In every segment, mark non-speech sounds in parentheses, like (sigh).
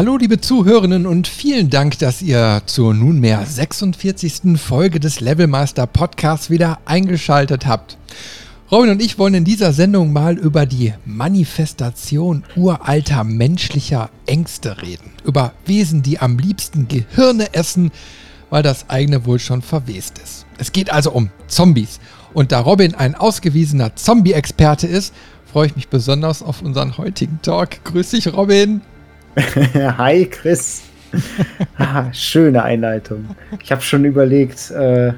Hallo liebe Zuhörerinnen und vielen Dank, dass ihr zur nunmehr 46. Folge des Levelmaster Podcasts wieder eingeschaltet habt. Robin und ich wollen in dieser Sendung mal über die Manifestation uralter menschlicher Ängste reden. Über Wesen, die am liebsten Gehirne essen, weil das eigene wohl schon verwest ist. Es geht also um Zombies. Und da Robin ein ausgewiesener Zombie-Experte ist, freue ich mich besonders auf unseren heutigen Talk. Grüß dich, Robin. (laughs) Hi, Chris. (laughs) ah, schöne Einleitung. Ich habe schon überlegt, äh,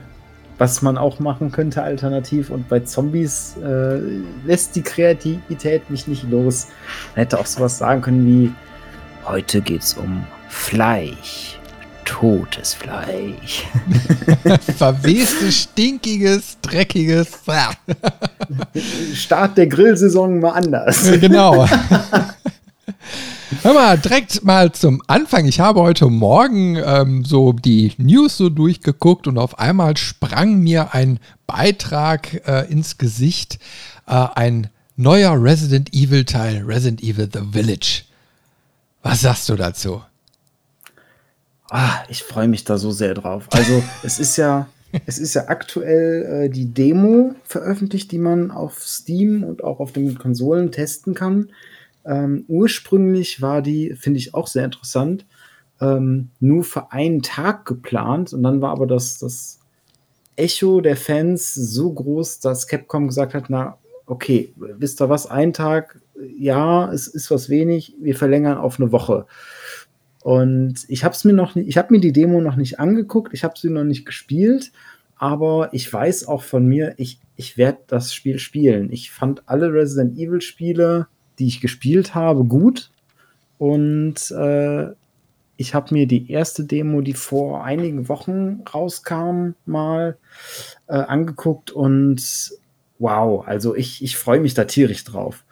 was man auch machen könnte alternativ. Und bei Zombies äh, lässt die Kreativität mich nicht los. Man hätte auch sowas sagen können wie: Heute geht's um Fleisch. Totes Fleisch. (laughs) Verwestes, stinkiges, dreckiges. Start der Grillsaison mal anders. Genau. Hör mal, direkt mal zum Anfang. Ich habe heute Morgen ähm, so die News so durchgeguckt und auf einmal sprang mir ein Beitrag äh, ins Gesicht. Äh, ein neuer Resident Evil Teil, Resident Evil The Village. Was sagst du dazu? Ah, ich freue mich da so sehr drauf. Also (laughs) es ist ja, es ist ja aktuell äh, die Demo veröffentlicht, die man auf Steam und auch auf den Konsolen testen kann. Ähm, ursprünglich war die, finde ich auch sehr interessant, ähm, nur für einen Tag geplant und dann war aber das, das Echo der Fans so groß, dass Capcom gesagt hat, na, okay, wisst ihr was, ein Tag, ja, es ist was wenig, wir verlängern auf eine Woche. Und ich habe mir noch ich habe mir die Demo noch nicht angeguckt, ich habe sie noch nicht gespielt, aber ich weiß auch von mir, ich, ich werde das Spiel spielen. Ich fand alle Resident Evil Spiele die ich gespielt habe, gut. Und äh, ich habe mir die erste Demo, die vor einigen Wochen rauskam, mal äh, angeguckt und wow, also ich, ich freue mich da tierisch drauf.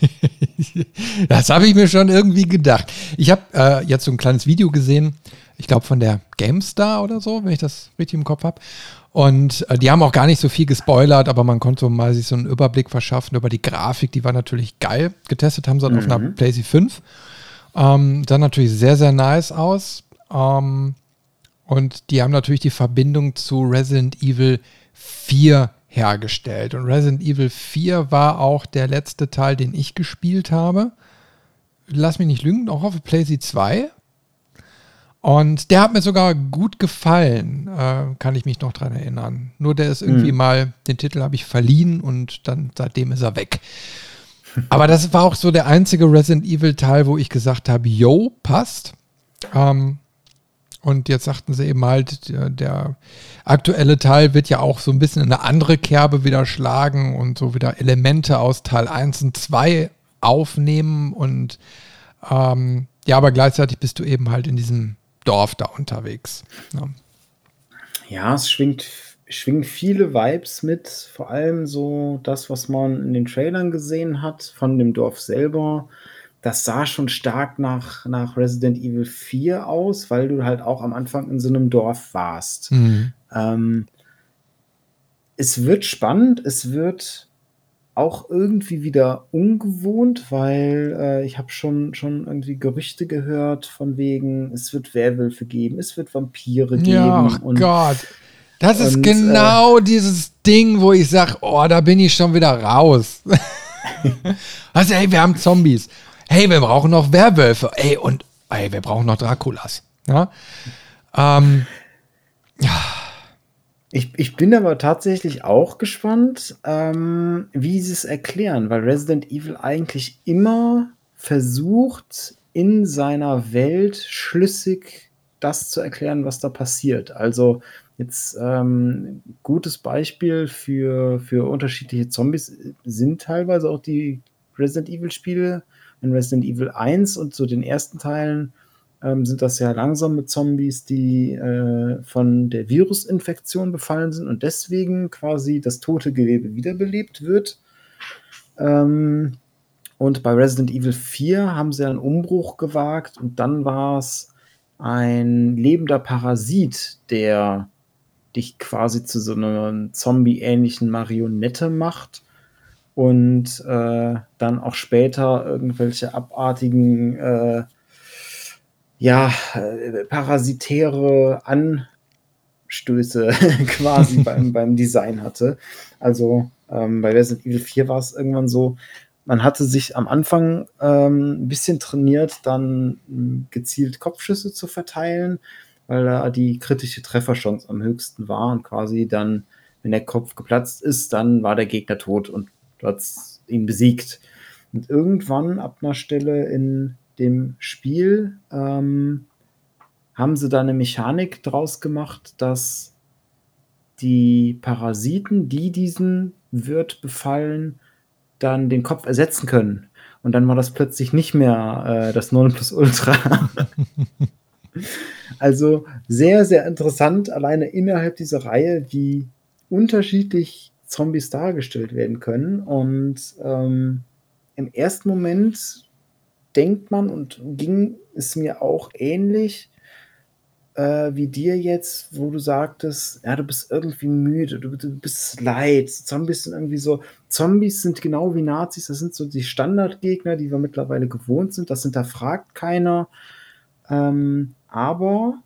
(laughs) das habe ich mir schon irgendwie gedacht. Ich habe äh, jetzt so ein kleines Video gesehen, ich glaube von der GameStar oder so, wenn ich das richtig im Kopf habe. Und äh, die haben auch gar nicht so viel gespoilert, aber man konnte mal sich so einen Überblick verschaffen über die Grafik. Die war natürlich geil. Getestet haben sie mhm. auf einer mhm. PlayStation 5. Ähm, sah natürlich sehr, sehr nice aus. Ähm, und die haben natürlich die Verbindung zu Resident Evil 4 hergestellt. Und Resident Evil 4 war auch der letzte Teil, den ich gespielt habe. Lass mich nicht lügen, auch auf PlayStation 2. Und der hat mir sogar gut gefallen, äh, kann ich mich noch dran erinnern. Nur der ist irgendwie mhm. mal, den Titel habe ich verliehen und dann seitdem ist er weg. (laughs) Aber das war auch so der einzige Resident Evil Teil, wo ich gesagt habe, yo, passt. Ähm, und jetzt sagten sie eben halt, der, der, aktuelle Teil wird ja auch so ein bisschen in eine andere Kerbe wieder schlagen und so wieder Elemente aus Teil 1 und 2 aufnehmen. Und ähm, ja, aber gleichzeitig bist du eben halt in diesem Dorf da unterwegs. Ja, ja es schwingt, schwingen viele Vibes mit, vor allem so das, was man in den Trailern gesehen hat von dem Dorf selber. Das sah schon stark nach, nach Resident Evil 4 aus, weil du halt auch am Anfang in so einem Dorf warst. Mhm. Ähm, es wird spannend, es wird auch irgendwie wieder ungewohnt, weil äh, ich habe schon, schon irgendwie Gerüchte gehört von wegen, es wird Werwölfe geben, es wird Vampire geben. Ja, ach und, Gott. Das ist und, äh, genau äh, dieses Ding, wo ich sage, oh, da bin ich schon wieder raus. (laughs) also, hey, wir haben Zombies. Hey, wir brauchen noch Werwölfe. Ey, und ey, wir brauchen noch Draculas. Ja. Ähm, ja. Ich, ich bin aber tatsächlich auch gespannt, ähm, wie sie es erklären, weil Resident Evil eigentlich immer versucht, in seiner Welt schlüssig das zu erklären, was da passiert. Also jetzt ähm, gutes Beispiel für, für unterschiedliche Zombies sind teilweise auch die Resident Evil Spiele. In Resident Evil 1 und so den ersten Teilen ähm, sind das ja langsame Zombies, die äh, von der Virusinfektion befallen sind und deswegen quasi das tote Gewebe wiederbelebt wird. Ähm, und bei Resident Evil 4 haben sie einen Umbruch gewagt und dann war es ein lebender Parasit, der dich quasi zu so einer Zombie-ähnlichen Marionette macht. und äh, dann auch später irgendwelche abartigen, äh, ja, äh, parasitäre Anstöße (laughs) quasi (laughs) beim, beim Design hatte. Also ähm, bei Resident Evil 4 war es irgendwann so, man hatte sich am Anfang ähm, ein bisschen trainiert, dann hm, gezielt Kopfschüsse zu verteilen, weil da die kritische Trefferchance am höchsten war und quasi dann, wenn der Kopf geplatzt ist, dann war der Gegner tot und Du hast ihn besiegt. Und irgendwann ab einer Stelle in dem Spiel ähm, haben sie da eine Mechanik draus gemacht, dass die Parasiten, die diesen Wirt befallen, dann den Kopf ersetzen können. Und dann war das plötzlich nicht mehr äh, das Ultra. (laughs) also sehr, sehr interessant, alleine innerhalb dieser Reihe, wie unterschiedlich Zombies dargestellt werden können. Und ähm, im ersten Moment denkt man und ging es mir auch ähnlich äh, wie dir jetzt, wo du sagtest, ja, du bist irgendwie müde, du, du bist leid. Zombies sind irgendwie so, Zombies sind genau wie Nazis, das sind so die Standardgegner, die wir mittlerweile gewohnt sind, das hinterfragt keiner. Ähm, aber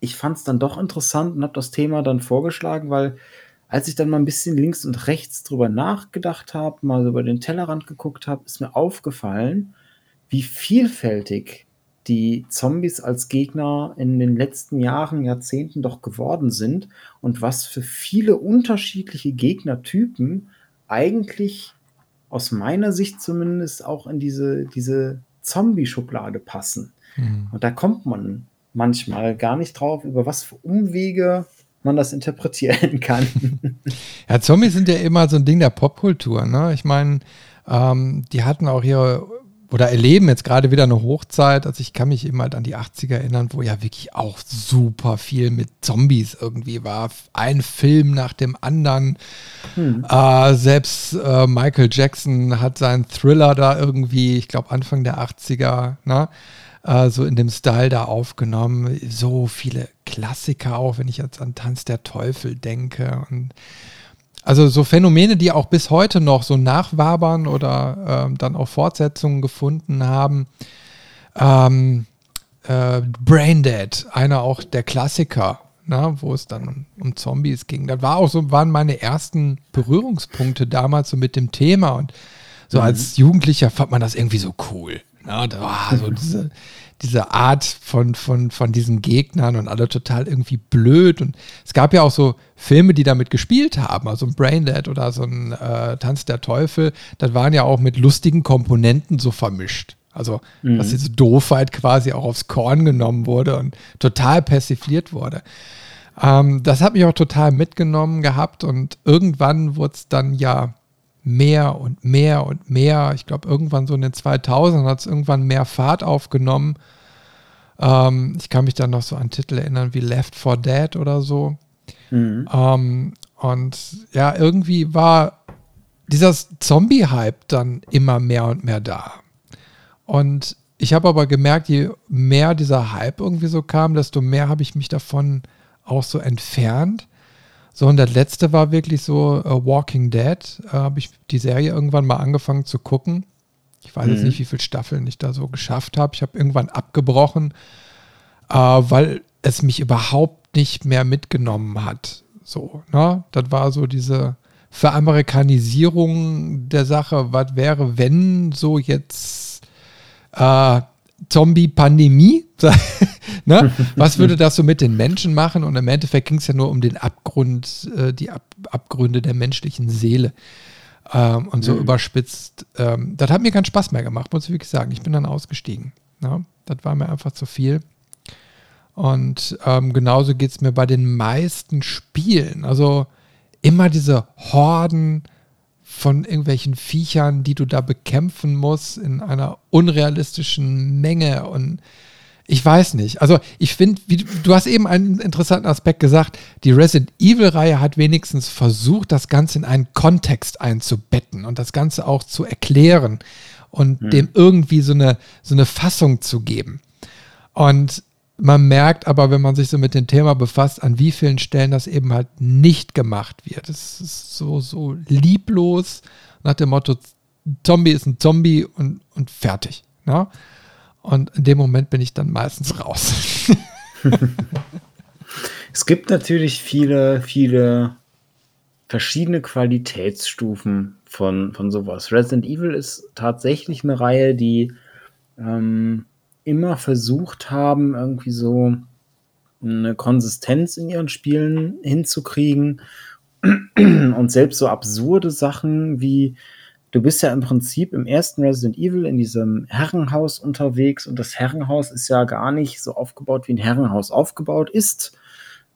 ich fand es dann doch interessant und habe das Thema dann vorgeschlagen, weil als ich dann mal ein bisschen links und rechts drüber nachgedacht habe, mal über den Tellerrand geguckt habe, ist mir aufgefallen, wie vielfältig die Zombies als Gegner in den letzten Jahren, Jahrzehnten doch geworden sind und was für viele unterschiedliche Gegnertypen eigentlich aus meiner Sicht zumindest auch in diese, diese Zombie-Schublade passen. Mhm. Und da kommt man manchmal gar nicht drauf, über was für Umwege man das interpretieren (laughs) kann. Ja, Zombies sind ja immer so ein Ding der Popkultur. Ne? Ich meine, ähm, die hatten auch ihre oder erleben jetzt gerade wieder eine Hochzeit. Also ich kann mich eben halt an die 80er erinnern, wo ja wirklich auch super viel mit Zombies irgendwie war. Ein Film nach dem anderen. Hm. Äh, selbst äh, Michael Jackson hat seinen Thriller da irgendwie, ich glaube Anfang der 80er, ne? äh, so in dem Style da aufgenommen. So viele Klassiker auch, wenn ich jetzt an Tanz der Teufel denke. Und also so Phänomene, die auch bis heute noch so nachwabern oder äh, dann auch Fortsetzungen gefunden haben. Ähm, äh, Braindead, einer auch der Klassiker, na, ne, wo es dann um Zombies ging. Das war auch so, waren meine ersten Berührungspunkte damals so mit dem Thema und so mhm. als Jugendlicher fand man das irgendwie so cool. Ja, da war so diese, diese Art von, von, von diesen Gegnern und alle total irgendwie blöd. Und es gab ja auch so Filme, die damit gespielt haben, also ein Braindead oder so ein äh, Tanz der Teufel, das waren ja auch mit lustigen Komponenten so vermischt. Also, mhm. dass diese Doofheit quasi auch aufs Korn genommen wurde und total persifliert wurde. Ähm, das hat mich auch total mitgenommen gehabt und irgendwann wurde es dann ja mehr und mehr und mehr. Ich glaube, irgendwann so in den 2000ern hat es irgendwann mehr Fahrt aufgenommen. Ähm, ich kann mich dann noch so an Titel erinnern wie Left 4 Dead oder so. Mhm. Ähm, und ja, irgendwie war dieser Zombie-Hype dann immer mehr und mehr da. Und ich habe aber gemerkt, je mehr dieser Hype irgendwie so kam, desto mehr habe ich mich davon auch so entfernt. So, und das letzte war wirklich so uh, Walking Dead. Uh, Habe ich die Serie irgendwann mal angefangen zu gucken. Ich weiß mhm. jetzt nicht, wie viele Staffeln ich da so geschafft habe. Ich habe irgendwann abgebrochen, uh, weil es mich überhaupt nicht mehr mitgenommen hat. So, ne? Das war so diese Veramerikanisierung der Sache. Was wäre, wenn so jetzt äh, Zombie-Pandemie. (laughs) ne? Was würde das so mit den Menschen machen? Und im Endeffekt ging es ja nur um den Abgrund, äh, die Ab Abgründe der menschlichen Seele. Ähm, und so mhm. überspitzt. Ähm, das hat mir keinen Spaß mehr gemacht, muss ich wirklich sagen. Ich bin dann ausgestiegen. Ne? Das war mir einfach zu viel. Und ähm, genauso geht es mir bei den meisten Spielen. Also immer diese Horden, von irgendwelchen Viechern, die du da bekämpfen musst in einer unrealistischen Menge und ich weiß nicht. Also ich finde, du hast eben einen interessanten Aspekt gesagt, die Resident Evil-Reihe hat wenigstens versucht, das Ganze in einen Kontext einzubetten und das Ganze auch zu erklären und hm. dem irgendwie so eine, so eine Fassung zu geben. Und man merkt aber, wenn man sich so mit dem Thema befasst, an wie vielen Stellen das eben halt nicht gemacht wird. Es ist so, so lieblos nach dem Motto, Zombie ist ein Zombie und, und fertig. Ne? Und in dem Moment bin ich dann meistens raus. (laughs) es gibt natürlich viele, viele verschiedene Qualitätsstufen von, von sowas. Resident Evil ist tatsächlich eine Reihe, die ähm, immer versucht haben, irgendwie so eine Konsistenz in ihren Spielen hinzukriegen. Und selbst so absurde Sachen wie, du bist ja im Prinzip im ersten Resident Evil in diesem Herrenhaus unterwegs und das Herrenhaus ist ja gar nicht so aufgebaut, wie ein Herrenhaus aufgebaut ist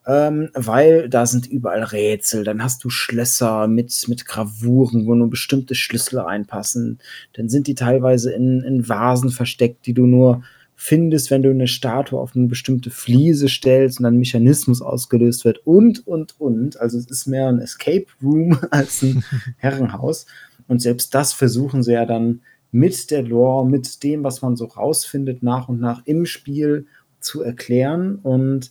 ähm, weil da sind überall Rätsel. Dann hast du Schlösser mit, mit Gravuren, wo nur bestimmte Schlüssel reinpassen. Dann sind die teilweise in, in Vasen versteckt, die du nur findest, wenn du eine Statue auf eine bestimmte Fliese stellst und dann ein Mechanismus ausgelöst wird und, und, und. Also es ist mehr ein Escape Room (laughs) als ein (laughs) Herrenhaus. Und selbst das versuchen sie ja dann mit der Lore, mit dem, was man so rausfindet, nach und nach im Spiel zu erklären. Und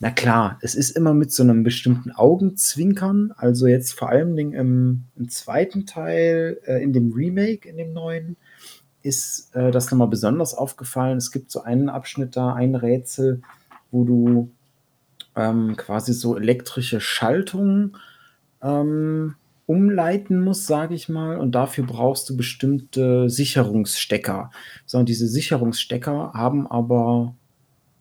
na klar, es ist immer mit so einem bestimmten Augenzwinkern. Also jetzt vor allem im, im zweiten Teil, äh, in dem Remake, in dem neuen, ist äh, das nochmal besonders aufgefallen. Es gibt so einen Abschnitt da, ein Rätsel, wo du ähm, quasi so elektrische Schaltungen ähm, umleiten musst, sage ich mal. Und dafür brauchst du bestimmte Sicherungsstecker. So, und diese Sicherungsstecker haben aber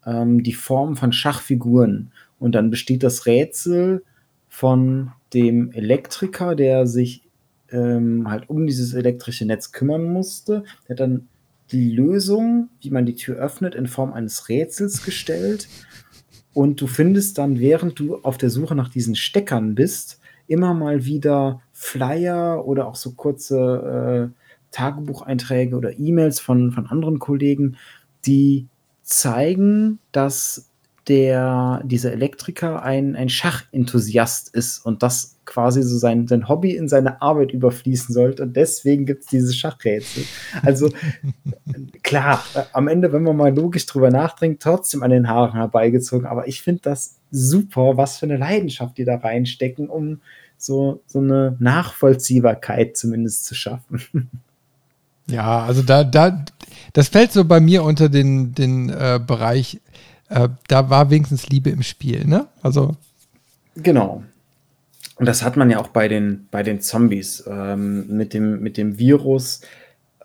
ähm, die Form von Schachfiguren. Und dann besteht das Rätsel von dem Elektriker, der sich ähm, halt um dieses elektrische Netz kümmern musste. Der hat dann die Lösung, wie man die Tür öffnet, in Form eines Rätsels gestellt. Und du findest dann, während du auf der Suche nach diesen Steckern bist, immer mal wieder Flyer oder auch so kurze äh, Tagebucheinträge oder E-Mails von, von anderen Kollegen, die zeigen, dass der, dieser Elektriker ein, ein Schachenthusiast ist und das quasi so sein, sein Hobby in seine Arbeit überfließen sollte. Und deswegen gibt es diese Schachrätsel. Also (laughs) klar, äh, am Ende, wenn man mal logisch drüber nachdenkt, trotzdem an den Haaren herbeigezogen. Aber ich finde das super, was für eine Leidenschaft die da reinstecken, um so, so eine Nachvollziehbarkeit zumindest zu schaffen. Ja, also da, da, das fällt so bei mir unter den, den äh, Bereich, äh, da war wenigstens Liebe im Spiel, ne? Also. Genau. Und das hat man ja auch bei den, bei den Zombies ähm, mit, dem, mit dem Virus.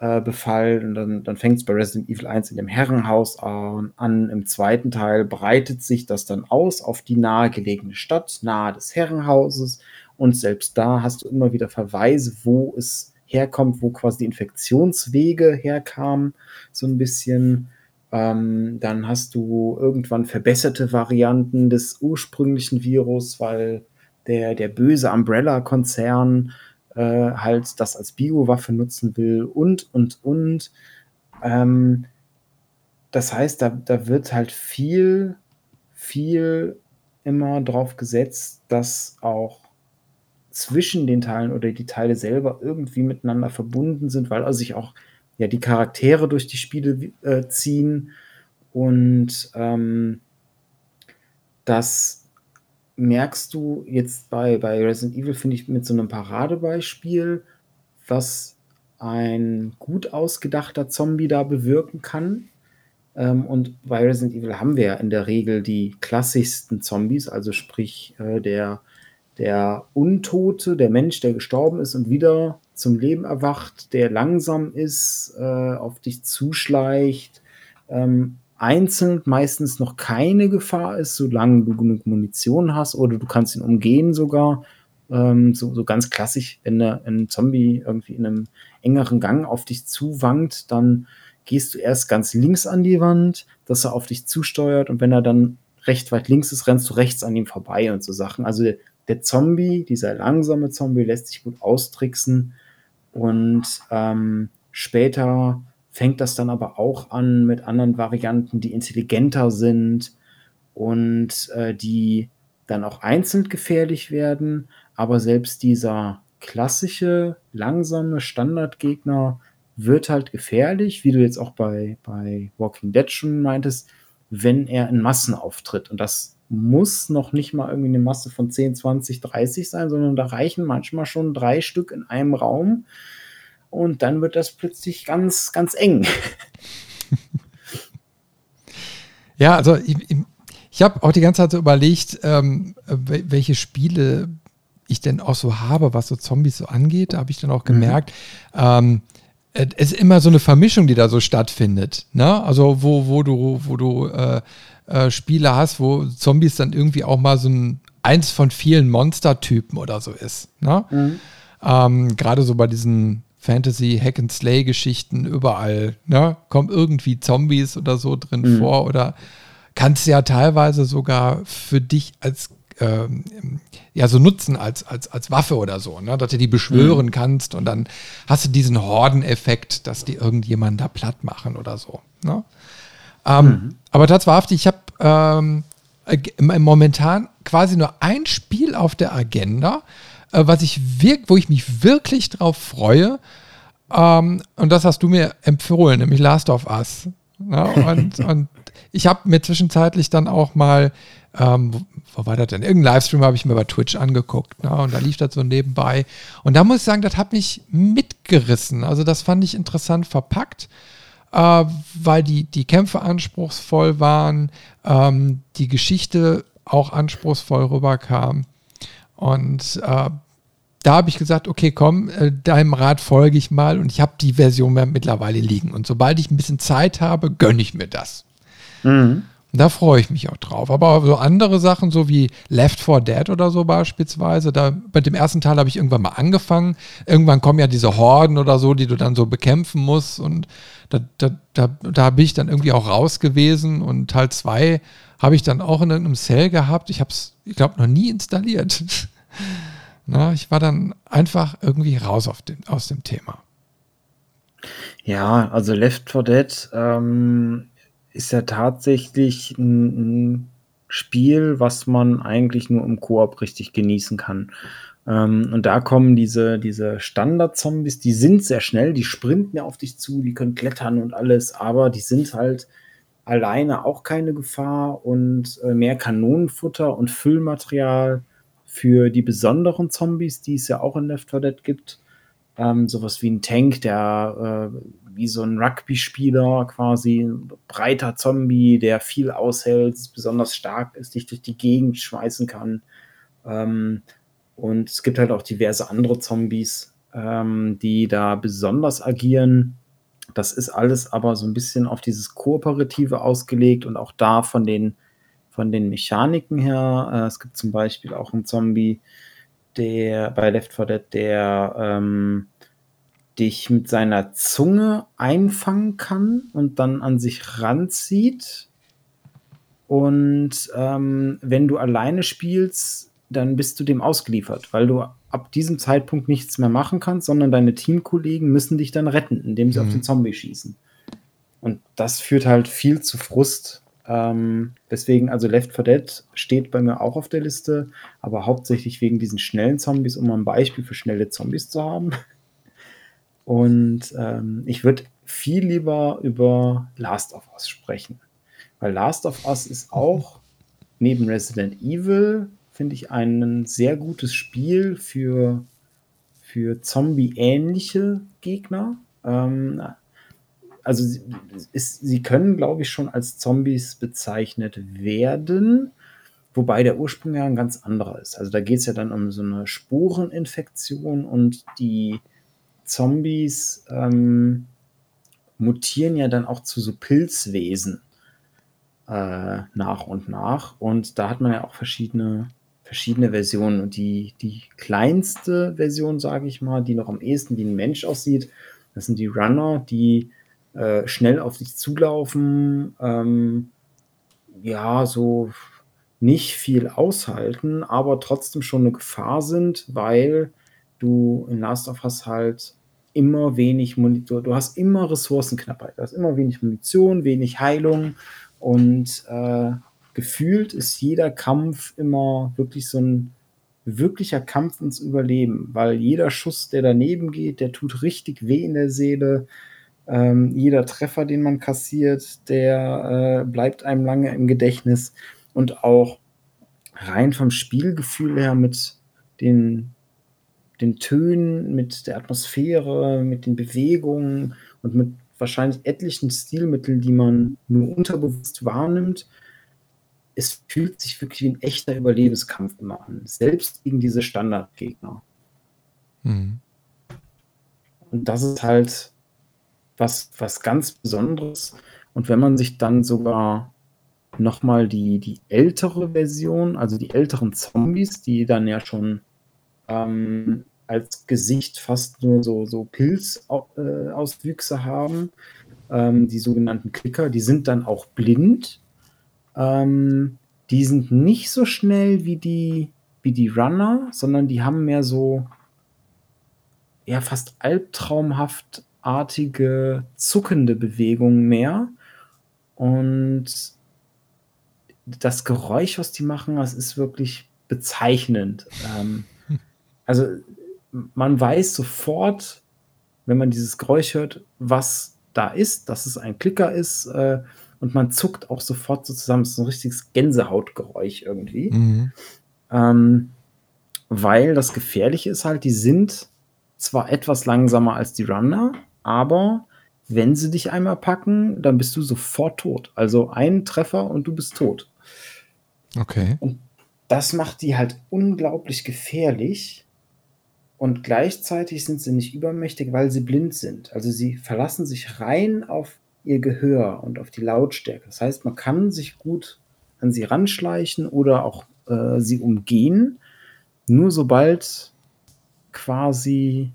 Äh, und dann, dann fängt es bei Resident Evil 1 in dem Herrenhaus an, an. Im zweiten Teil breitet sich das dann aus auf die nahegelegene Stadt, nahe des Herrenhauses. Und selbst da hast du immer wieder Verweise, wo es herkommt, wo quasi die Infektionswege herkamen, so ein bisschen. Ähm, dann hast du irgendwann verbesserte Varianten des ursprünglichen Virus, weil der, der böse Umbrella-Konzern äh, halt das als Biowaffe nutzen will und, und, und. Ähm, das heißt, da, da wird halt viel, viel immer drauf gesetzt, dass auch zwischen den Teilen oder die Teile selber irgendwie miteinander verbunden sind, weil also sich auch ja die Charaktere durch die Spiele äh, ziehen und ähm, das merkst du jetzt bei, bei Resident Evil, finde ich, mit so einem Paradebeispiel, was ein gut ausgedachter Zombie da bewirken kann. Ähm, und bei Resident Evil haben wir ja in der Regel die klassischsten Zombies, also sprich äh, der der Untote, der Mensch, der gestorben ist und wieder zum Leben erwacht, der langsam ist, äh, auf dich zuschleicht, ähm, einzeln meistens noch keine Gefahr ist, solange du genug Munition hast oder du kannst ihn umgehen sogar. Ähm, so, so ganz klassisch, wenn ein Zombie irgendwie in einem engeren Gang auf dich zuwankt, dann gehst du erst ganz links an die Wand, dass er auf dich zusteuert und wenn er dann recht weit links ist, rennst du rechts an ihm vorbei und so Sachen. Also der Zombie, dieser langsame Zombie, lässt sich gut austricksen. Und ähm, später fängt das dann aber auch an mit anderen Varianten, die intelligenter sind und äh, die dann auch einzeln gefährlich werden. Aber selbst dieser klassische, langsame Standardgegner wird halt gefährlich, wie du jetzt auch bei, bei Walking Dead schon meintest, wenn er in Massen auftritt. Und das muss noch nicht mal irgendwie eine Masse von 10, 20, 30 sein, sondern da reichen manchmal schon drei Stück in einem Raum. Und dann wird das plötzlich ganz, ganz eng. (laughs) ja, also ich, ich habe auch die ganze Zeit so überlegt, ähm, welche Spiele ich denn auch so habe, was so Zombies so angeht. Da habe ich dann auch mhm. gemerkt, mhm. ähm, es ist immer so eine Vermischung, die da so stattfindet. Ne? Also wo, wo du, wo du äh, äh, Spiele hast, wo Zombies dann irgendwie auch mal so ein eins von vielen Monstertypen oder so ist. Ne? Mhm. Ähm, Gerade so bei diesen Fantasy Hack and Slay Geschichten überall, ne? kommen irgendwie Zombies oder so drin mhm. vor oder kannst ja teilweise sogar für dich als ähm, ja so nutzen als, als, als Waffe oder so, ne? dass du die beschwören mhm. kannst und dann hast du diesen Horden-Effekt, dass die irgendjemanden da platt machen oder so. Ne? Ähm, mhm. Aber tatsächlich, ich habe ähm, momentan quasi nur ein Spiel auf der Agenda, äh, was ich wirk wo ich mich wirklich drauf freue. Ähm, und das hast du mir empfohlen, nämlich Last of Us. Ne? (laughs) Und, und ich habe mir zwischenzeitlich dann auch mal ähm, wo, war das denn? Irgendein Livestream habe ich mir bei Twitch angeguckt. Ne? Und da lief das so nebenbei. Und da muss ich sagen, das hat mich mitgerissen. Also das fand ich interessant verpackt, äh, weil die, die Kämpfe anspruchsvoll waren, ähm, die Geschichte auch anspruchsvoll rüberkam. Und äh, da habe ich gesagt, okay, komm, äh, deinem Rat folge ich mal und ich habe die Version mittlerweile liegen. Und sobald ich ein bisschen Zeit habe, gönne ich mir das. Mhm. Da freue ich mich auch drauf. Aber so andere Sachen, so wie Left 4 Dead oder so beispielsweise, da bei dem ersten Teil habe ich irgendwann mal angefangen. Irgendwann kommen ja diese Horden oder so, die du dann so bekämpfen musst. Und da, da, da, da bin ich dann irgendwie auch raus gewesen. Und Teil 2 habe ich dann auch in einem Cell gehabt. Ich habe es, ich glaube, noch nie installiert. (laughs) Na, ich war dann einfach irgendwie raus den, aus dem Thema. Ja, also Left 4 Dead ähm, ist ja tatsächlich ein, ein Spiel, was man eigentlich nur im Koop richtig genießen kann. Ähm, und da kommen diese, diese Standard-Zombies, die sind sehr schnell, die sprinten ja auf dich zu, die können klettern und alles, aber die sind halt alleine auch keine Gefahr und äh, mehr Kanonenfutter und Füllmaterial für die besonderen Zombies, die es ja auch in Left 4 Dead gibt. Ähm, sowas wie ein Tank, der äh, wie so ein Rugby-Spieler quasi, ein breiter Zombie, der viel aushält, besonders stark ist, dich durch die Gegend schmeißen kann. Ähm, und es gibt halt auch diverse andere Zombies, ähm, die da besonders agieren. Das ist alles aber so ein bisschen auf dieses Kooperative ausgelegt und auch da von den, von den Mechaniken her. Äh, es gibt zum Beispiel auch einen Zombie, der bei Left 4 Dead, der ähm, dich mit seiner Zunge einfangen kann und dann an sich ranzieht. Und ähm, wenn du alleine spielst, dann bist du dem ausgeliefert, weil du ab diesem Zeitpunkt nichts mehr machen kannst, sondern deine Teamkollegen müssen dich dann retten, indem sie mhm. auf den Zombie schießen. Und das führt halt viel zu Frust. Ähm, deswegen, also Left 4 Dead steht bei mir auch auf der Liste, aber hauptsächlich wegen diesen schnellen Zombies, um ein Beispiel für schnelle Zombies zu haben. Und ähm, ich würde viel lieber über Last of Us sprechen. Weil Last of Us ist auch neben Resident Evil, finde ich, ein sehr gutes Spiel für, für Zombie-ähnliche Gegner. Ähm, also sie, ist, sie können, glaube ich, schon als Zombies bezeichnet werden, wobei der Ursprung ja ein ganz anderer ist. Also da geht es ja dann um so eine Spureninfektion und die Zombies ähm, mutieren ja dann auch zu so Pilzwesen äh, nach und nach. Und da hat man ja auch verschiedene, verschiedene Versionen. Und die, die kleinste Version, sage ich mal, die noch am ehesten wie ein Mensch aussieht, das sind die Runner, die äh, schnell auf dich zulaufen, ähm, ja, so nicht viel aushalten, aber trotzdem schon eine Gefahr sind, weil du in Last of Us halt immer wenig Munition, du hast immer Ressourcenknappheit, du hast immer wenig Munition, wenig Heilung und äh, gefühlt ist jeder Kampf immer wirklich so ein wirklicher Kampf ins Überleben, weil jeder Schuss, der daneben geht, der tut richtig weh in der Seele. Ähm, jeder Treffer, den man kassiert, der äh, bleibt einem lange im Gedächtnis. Und auch rein vom Spielgefühl her mit den, den Tönen, mit der Atmosphäre, mit den Bewegungen und mit wahrscheinlich etlichen Stilmitteln, die man nur unterbewusst wahrnimmt, es fühlt sich wirklich wie ein echter Überlebenskampf immer an, selbst gegen diese Standardgegner. Mhm. Und das ist halt was, was ganz Besonderes. Und wenn man sich dann sogar nochmal die, die ältere Version, also die älteren Zombies, die dann ja schon ähm, als Gesicht fast nur so, so Pilzauswüchse haben, ähm, die sogenannten Klicker, die sind dann auch blind. Ähm, die sind nicht so schnell wie die, wie die Runner, sondern die haben mehr so ja fast albtraumhaftartige, zuckende Bewegungen mehr. Und das Geräusch, was die machen, das ist wirklich bezeichnend. Ähm, (laughs) also man weiß sofort, wenn man dieses Geräusch hört, was da ist, dass es ein Klicker ist. Äh, und man zuckt auch sofort so zusammen. Es ist ein richtiges Gänsehautgeräusch irgendwie. Mhm. Ähm, weil das Gefährliche ist halt, die sind zwar etwas langsamer als die Runner, aber wenn sie dich einmal packen, dann bist du sofort tot. Also ein Treffer und du bist tot. Okay. Und das macht die halt unglaublich gefährlich. Und gleichzeitig sind sie nicht übermächtig, weil sie blind sind. Also sie verlassen sich rein auf ihr Gehör und auf die Lautstärke. Das heißt, man kann sich gut an sie ranschleichen oder auch äh, sie umgehen. Nur sobald quasi,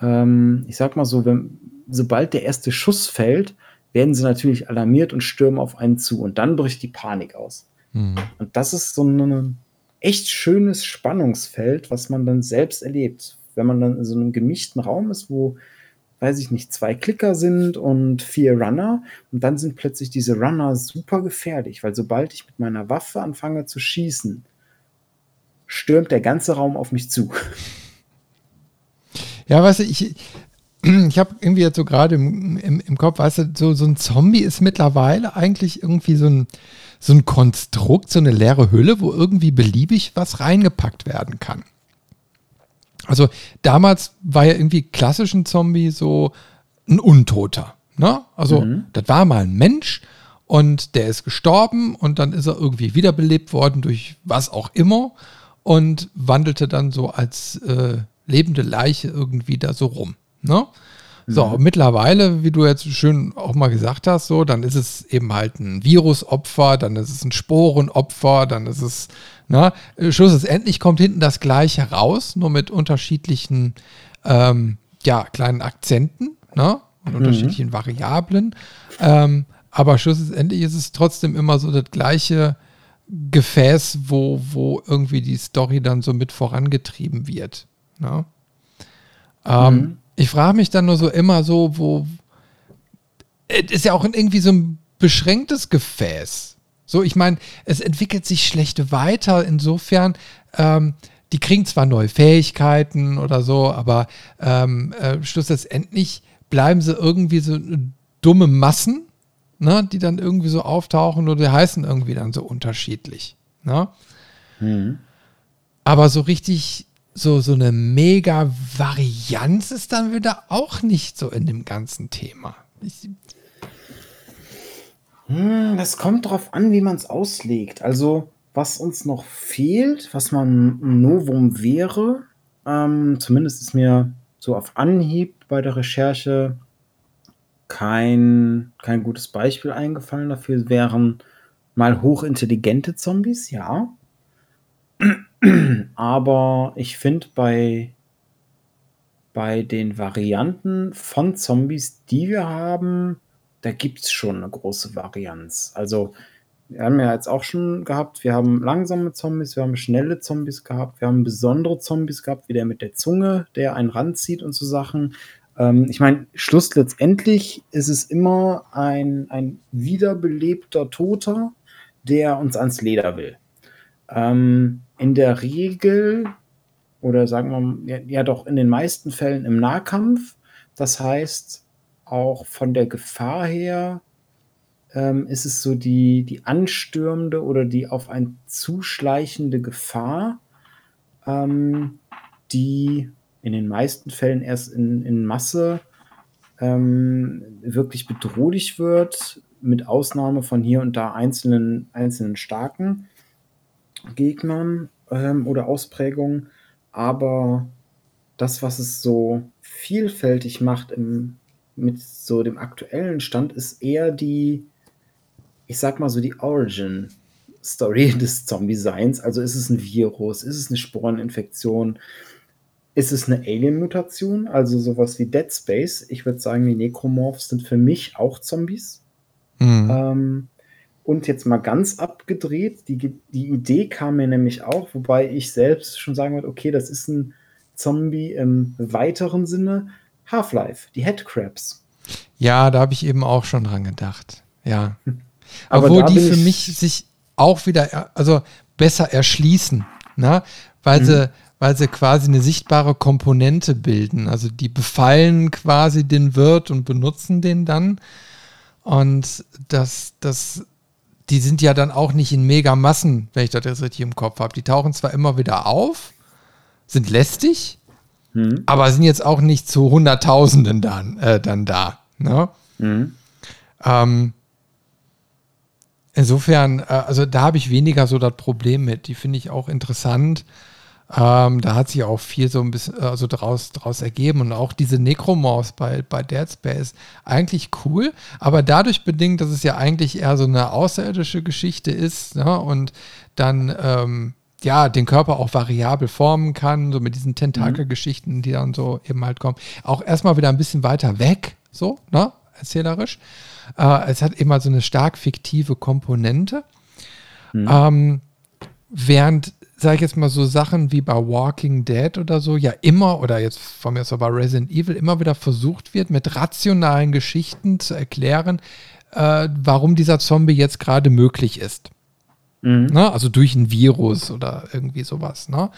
ähm, ich sag mal so, wenn, sobald der erste Schuss fällt, werden sie natürlich alarmiert und stürmen auf einen zu. Und dann bricht die Panik aus. Mhm. Und das ist so ein echt schönes Spannungsfeld, was man dann selbst erlebt. Wenn man dann in so einem gemischten Raum ist, wo, weiß ich nicht, zwei Klicker sind und vier Runner. Und dann sind plötzlich diese Runner super gefährlich, weil sobald ich mit meiner Waffe anfange zu schießen, stürmt der ganze Raum auf mich zu. (laughs) Ja, weißt du, ich, (clears throat) ich habe irgendwie jetzt so gerade im, im, im, Kopf, weißt du, so, so ein Zombie ist mittlerweile eigentlich irgendwie so ein, so ein Konstrukt, so eine leere Hülle, wo irgendwie beliebig was reingepackt werden kann. Also damals war ja irgendwie klassischen Zombie so ein Untoter. Ne? Also mhm. das war mal ein Mensch und der ist gestorben und dann ist er irgendwie wiederbelebt worden durch was auch immer und wandelte dann so als äh, lebende Leiche irgendwie da so rum. Ne? So, mhm. mittlerweile, wie du jetzt schön auch mal gesagt hast, so, dann ist es eben halt ein Virusopfer, dann ist es ein Sporenopfer, dann ist es, na, ne, schlussendlich kommt hinten das Gleiche raus, nur mit unterschiedlichen, ähm, ja, kleinen Akzenten, ne, und mhm. unterschiedlichen Variablen. Ähm, aber schlussendlich ist es trotzdem immer so das gleiche Gefäß, wo, wo irgendwie die Story dann so mit vorangetrieben wird. Ne? Ähm, mhm ich frage mich dann nur so immer so, wo. Es ist ja auch irgendwie so ein beschränktes Gefäß. So, ich meine, es entwickelt sich schlecht weiter. Insofern, ähm, die kriegen zwar neue Fähigkeiten oder so, aber ähm, äh, schlussendlich bleiben sie irgendwie so dumme Massen, ne, die dann irgendwie so auftauchen oder die heißen irgendwie dann so unterschiedlich. Ne? Mhm. Aber so richtig so, so eine mega Varianz ist dann wieder auch nicht so in dem ganzen Thema. Ich, hm, das kommt drauf an, wie man es auslegt. Also, was uns noch fehlt, was man Novum wäre, ähm, zumindest ist mir so auf Anhieb bei der Recherche kein, kein gutes Beispiel eingefallen dafür, wären mal hochintelligente Zombies, ja. (clears throat) Aber ich finde bei, bei den Varianten von Zombies, die wir haben, da gibt es schon eine große Varianz. Also, wir haben ja jetzt auch schon gehabt, wir haben langsame Zombies, wir haben schnelle Zombies gehabt, wir haben besondere Zombies gehabt, wie der mit der Zunge, der einen ranzieht und so Sachen. Ähm, ich meine, Schluss letztendlich ist es immer ein, ein wiederbelebter Toter, der uns ans Leder will. Ähm, in der Regel oder sagen wir ja, doch in den meisten Fällen im Nahkampf. Das heißt, auch von der Gefahr her ähm, ist es so die, die anstürmende oder die auf ein zuschleichende Gefahr, ähm, die in den meisten Fällen erst in, in Masse ähm, wirklich bedrohlich wird, mit Ausnahme von hier und da einzelnen, einzelnen starken Gegnern ähm, oder Ausprägungen. Aber das, was es so vielfältig macht im, mit so dem aktuellen Stand, ist eher die, ich sag mal so, die Origin Story (laughs) des Zombie-Seins. Also ist es ein Virus, ist es eine Sporeninfektion, ist es eine Alien-Mutation, also sowas wie Dead Space. Ich würde sagen, die Necromorphs sind für mich auch Zombies. Mhm. Ähm, und jetzt mal ganz abgedreht, die, die Idee kam mir nämlich auch, wobei ich selbst schon sagen würde, okay, das ist ein Zombie im weiteren Sinne. Half-Life, die Headcrabs. Ja, da habe ich eben auch schon dran gedacht. Ja. (laughs) Aber Obwohl die für mich sich auch wieder, also besser erschließen, ne? weil, mhm. sie, weil sie quasi eine sichtbare Komponente bilden. Also die befallen quasi den Wirt und benutzen den dann. Und das, das, die sind ja dann auch nicht in Megamassen, wenn ich das jetzt richtig im Kopf habe. Die tauchen zwar immer wieder auf, sind lästig, hm. aber sind jetzt auch nicht zu Hunderttausenden dann, äh, dann da. Ne? Hm. Ähm, insofern, äh, also da habe ich weniger so das Problem mit. Die finde ich auch interessant. Ähm, da hat sich auch viel so ein bisschen also draus, draus ergeben und auch diese Necromorphs bei, bei Dead Space eigentlich cool, aber dadurch bedingt, dass es ja eigentlich eher so eine außerirdische Geschichte ist ne, und dann ähm, ja, den Körper auch variabel formen kann, so mit diesen Tentakelgeschichten, die dann so eben halt kommen. Auch erstmal wieder ein bisschen weiter weg, so, ne, erzählerisch. Äh, es hat immer so eine stark fiktive Komponente. Mhm. Ähm, während, sage ich jetzt mal, so Sachen wie bei Walking Dead oder so, ja immer, oder jetzt von mir so bei Resident Evil, immer wieder versucht wird, mit rationalen Geschichten zu erklären, äh, warum dieser Zombie jetzt gerade möglich ist. Mhm. Ne? Also durch ein Virus oder irgendwie sowas. Ne?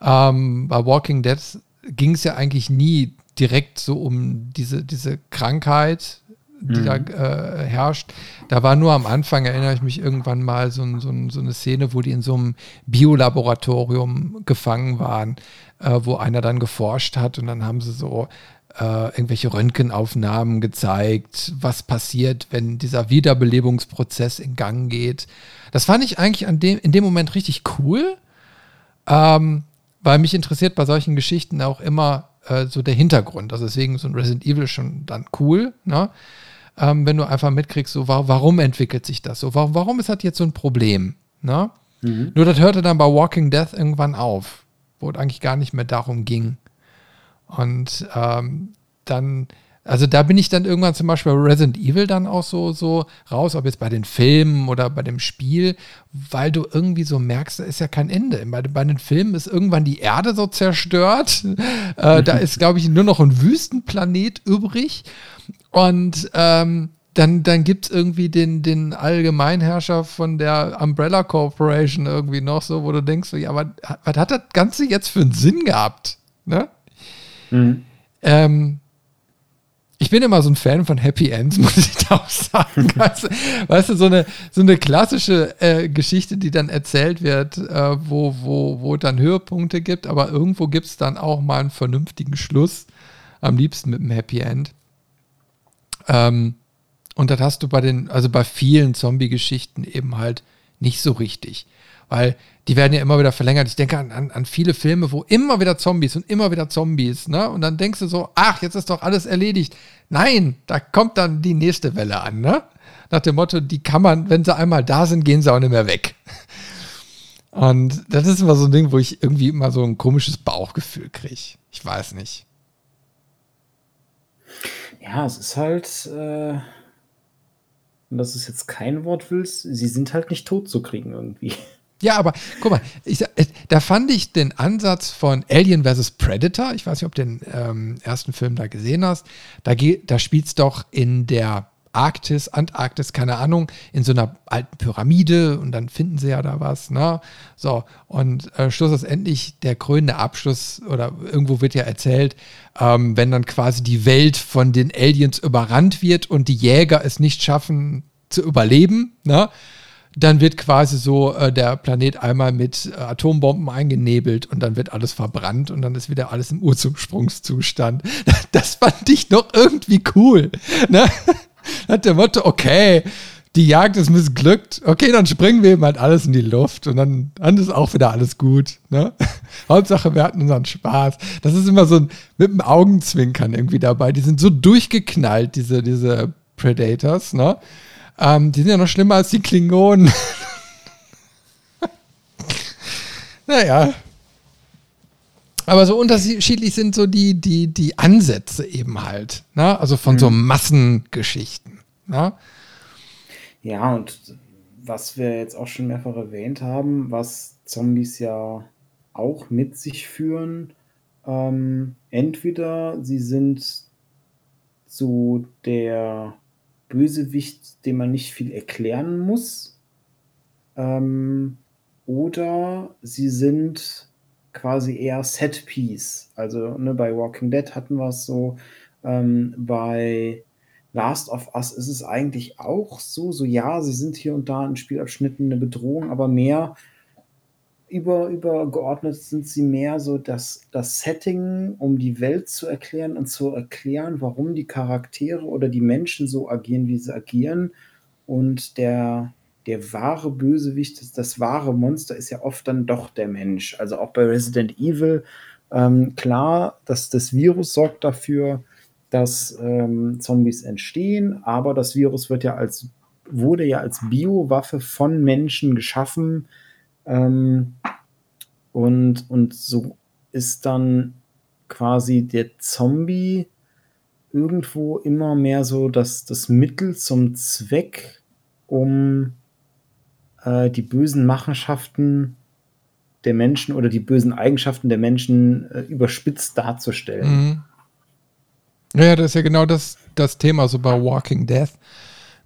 Ähm, bei Walking Dead ging es ja eigentlich nie direkt so um diese, diese Krankheit, die mhm. da äh, herrscht. Da war nur am Anfang, erinnere ich mich irgendwann mal, so, so, so eine Szene, wo die in so einem Biolaboratorium gefangen waren, äh, wo einer dann geforscht hat und dann haben sie so äh, irgendwelche Röntgenaufnahmen gezeigt, was passiert, wenn dieser Wiederbelebungsprozess in Gang geht. Das fand ich eigentlich an dem, in dem Moment richtig cool, ähm, weil mich interessiert bei solchen Geschichten auch immer äh, so der Hintergrund. Also deswegen so ein Resident Evil schon dann cool, ne? Ähm, wenn du einfach mitkriegst, so warum entwickelt sich das so? Warum, warum ist das jetzt so ein Problem? Ne? Mhm. Nur das hörte dann bei Walking Death irgendwann auf, wo es eigentlich gar nicht mehr darum ging. Und ähm, dann, also da bin ich dann irgendwann zum Beispiel bei Resident Evil dann auch so, so raus, ob jetzt bei den Filmen oder bei dem Spiel, weil du irgendwie so merkst, da ist ja kein Ende. Bei, bei den Filmen ist irgendwann die Erde so zerstört. (laughs) Äh, da (laughs) ist, glaube ich, nur noch ein Wüstenplanet übrig. Und ähm, dann, dann gibt es irgendwie den, den Allgemeinherrscher von der Umbrella Corporation irgendwie noch so, wo du denkst, so, ja, aber was hat das Ganze jetzt für einen Sinn gehabt? Ne? Mhm. Ähm, ich bin immer so ein Fan von Happy Ends, (laughs) muss ich da auch sagen. (laughs) weißt, du, weißt du, so eine, so eine klassische äh, Geschichte, die dann erzählt wird, äh, wo, wo, wo dann Höhepunkte gibt, aber irgendwo gibt es dann auch mal einen vernünftigen Schluss. Am liebsten mit einem Happy End. Ähm, und das hast du bei den, also bei vielen Zombie-Geschichten eben halt nicht so richtig weil die werden ja immer wieder verlängert. Ich denke an, an, an, viele Filme, wo immer wieder Zombies und immer wieder Zombies, ne? Und dann denkst du so, ach, jetzt ist doch alles erledigt. Nein, da kommt dann die nächste Welle an, ne? Nach dem Motto, die kann man, wenn sie einmal da sind, gehen sie auch nicht mehr weg. Und das ist immer so ein Ding, wo ich irgendwie immer so ein komisches Bauchgefühl kriege. Ich weiß nicht. Ja, es ist halt, äh, und das ist jetzt kein Wort willst, sie sind halt nicht tot zu kriegen irgendwie. Ja, aber guck mal, ich, äh, da fand ich den Ansatz von Alien vs. Predator, ich weiß nicht, ob du den ähm, ersten Film da gesehen hast, da, da spielt es doch in der Arktis, Antarktis, keine Ahnung, in so einer alten Pyramide und dann finden sie ja da was, ne? So, und äh, schlussendlich der krönende Abschluss oder irgendwo wird ja erzählt, ähm, wenn dann quasi die Welt von den Aliens überrannt wird und die Jäger es nicht schaffen zu überleben, ne? dann wird quasi so äh, der Planet einmal mit äh, Atombomben eingenebelt und dann wird alles verbrannt und dann ist wieder alles im Ursprungszustand. (laughs) Das fand ich noch irgendwie cool. Ne? Hat der Motto, okay, die Jagd ist missglückt, okay, dann springen wir eben halt alles in die Luft und dann, dann ist auch wieder alles gut. Ne? (laughs) Hauptsache, wir hatten unseren Spaß. Das ist immer so ein, mit dem Augenzwinkern irgendwie dabei. Die sind so durchgeknallt, diese, diese Predators, ne? Ähm, die sind ja noch schlimmer als die Klingonen. (laughs) naja. Aber so unterschiedlich sind so die, die, die Ansätze eben halt. Ne? Also von mhm. so Massengeschichten. Ne? Ja, und was wir jetzt auch schon mehrfach erwähnt haben, was Zombies ja auch mit sich führen, ähm, entweder sie sind so der Bösewicht, dem man nicht viel erklären muss. Ähm, oder sie sind quasi eher Set-Piece. Also ne, bei Walking Dead hatten wir es so, ähm, bei Last of Us ist es eigentlich auch so, so ja, sie sind hier und da in Spielabschnitten eine Bedrohung, aber mehr über, übergeordnet sind sie mehr so das, das Setting, um die Welt zu erklären und zu erklären, warum die Charaktere oder die Menschen so agieren, wie sie agieren. Und der, der wahre Bösewicht, das, das wahre Monster ist ja oft dann doch der Mensch. Also auch bei Resident Evil, ähm, klar, dass das Virus sorgt dafür, dass ähm, Zombies entstehen, aber das Virus wird ja als, wurde ja als Biowaffe von Menschen geschaffen ähm, und, und so ist dann quasi der Zombie irgendwo immer mehr so das, das Mittel zum Zweck, um äh, die bösen Machenschaften der Menschen oder die bösen Eigenschaften der Menschen äh, überspitzt darzustellen. Mhm. Ja, das ist ja genau das, das Thema so bei Walking Death.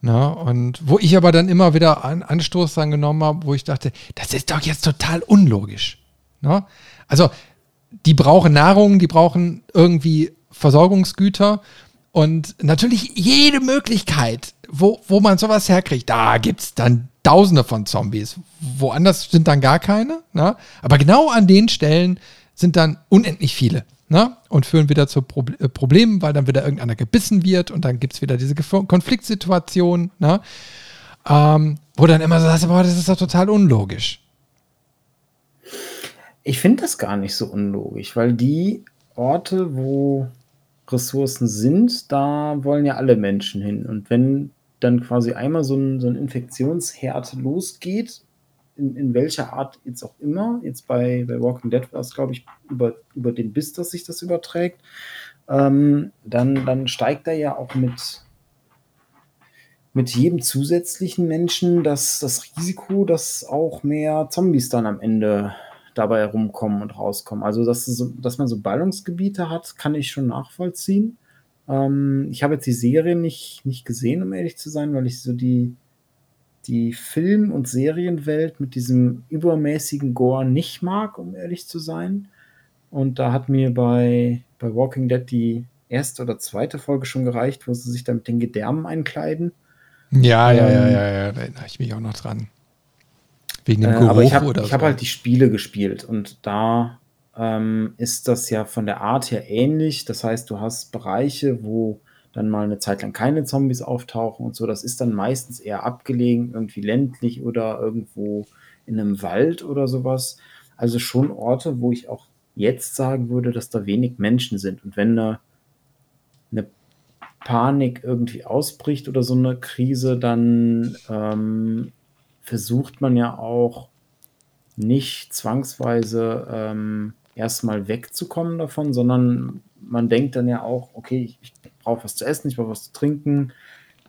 Na, ne? und wo ich aber dann immer wieder einen Anstoß dran genommen habe, wo ich dachte, das ist doch jetzt total unlogisch. Na? Ne? Also, die brauchen Nahrung, die brauchen irgendwie Versorgungsgüter und natürlich jede Möglichkeit, wo, wo man sowas herkriegt, da gibt es dann Tausende von Zombies. Woanders sind dann gar keine. Na? Ne? Aber genau an den Stellen sind dann unendlich viele ne? und führen wieder zu Pro äh, Problemen, weil dann wieder irgendeiner gebissen wird und dann gibt es wieder diese Gef Konfliktsituation, ne? ähm, wo dann immer so sagst, boah, das ist doch total unlogisch. Ich finde das gar nicht so unlogisch, weil die Orte, wo Ressourcen sind, da wollen ja alle Menschen hin. Und wenn dann quasi einmal so ein, so ein Infektionsherd losgeht, in, in welcher Art jetzt auch immer. Jetzt bei, bei Walking Dead war es, glaube ich, über, über den Biss, dass sich das überträgt. Ähm, dann, dann steigt da ja auch mit, mit jedem zusätzlichen Menschen das, das Risiko, dass auch mehr Zombies dann am Ende dabei herumkommen und rauskommen. Also, dass, so, dass man so Ballungsgebiete hat, kann ich schon nachvollziehen. Ähm, ich habe jetzt die Serie nicht, nicht gesehen, um ehrlich zu sein, weil ich so die, die Film- und Serienwelt mit diesem übermäßigen Gore nicht mag, um ehrlich zu sein. Und da hat mir bei, bei Walking Dead die erste oder zweite Folge schon gereicht, wo sie sich dann mit den Gedärmen einkleiden. Ja, ähm, ja, ja, ja, ja, da erinnere ich mich auch noch dran. Wegen dem Geruch äh, aber ich hab, oder Ich so. habe halt die Spiele gespielt und da ähm, ist das ja von der Art her ähnlich. Das heißt, du hast Bereiche, wo dann mal eine Zeit lang keine Zombies auftauchen und so. Das ist dann meistens eher abgelegen, irgendwie ländlich oder irgendwo in einem Wald oder sowas. Also schon Orte, wo ich auch jetzt sagen würde, dass da wenig Menschen sind. Und wenn eine, eine Panik irgendwie ausbricht oder so eine Krise, dann ähm, versucht man ja auch nicht zwangsweise ähm, erstmal wegzukommen davon, sondern man denkt dann ja auch, okay, ich brauche was zu essen, ich brauche was zu trinken,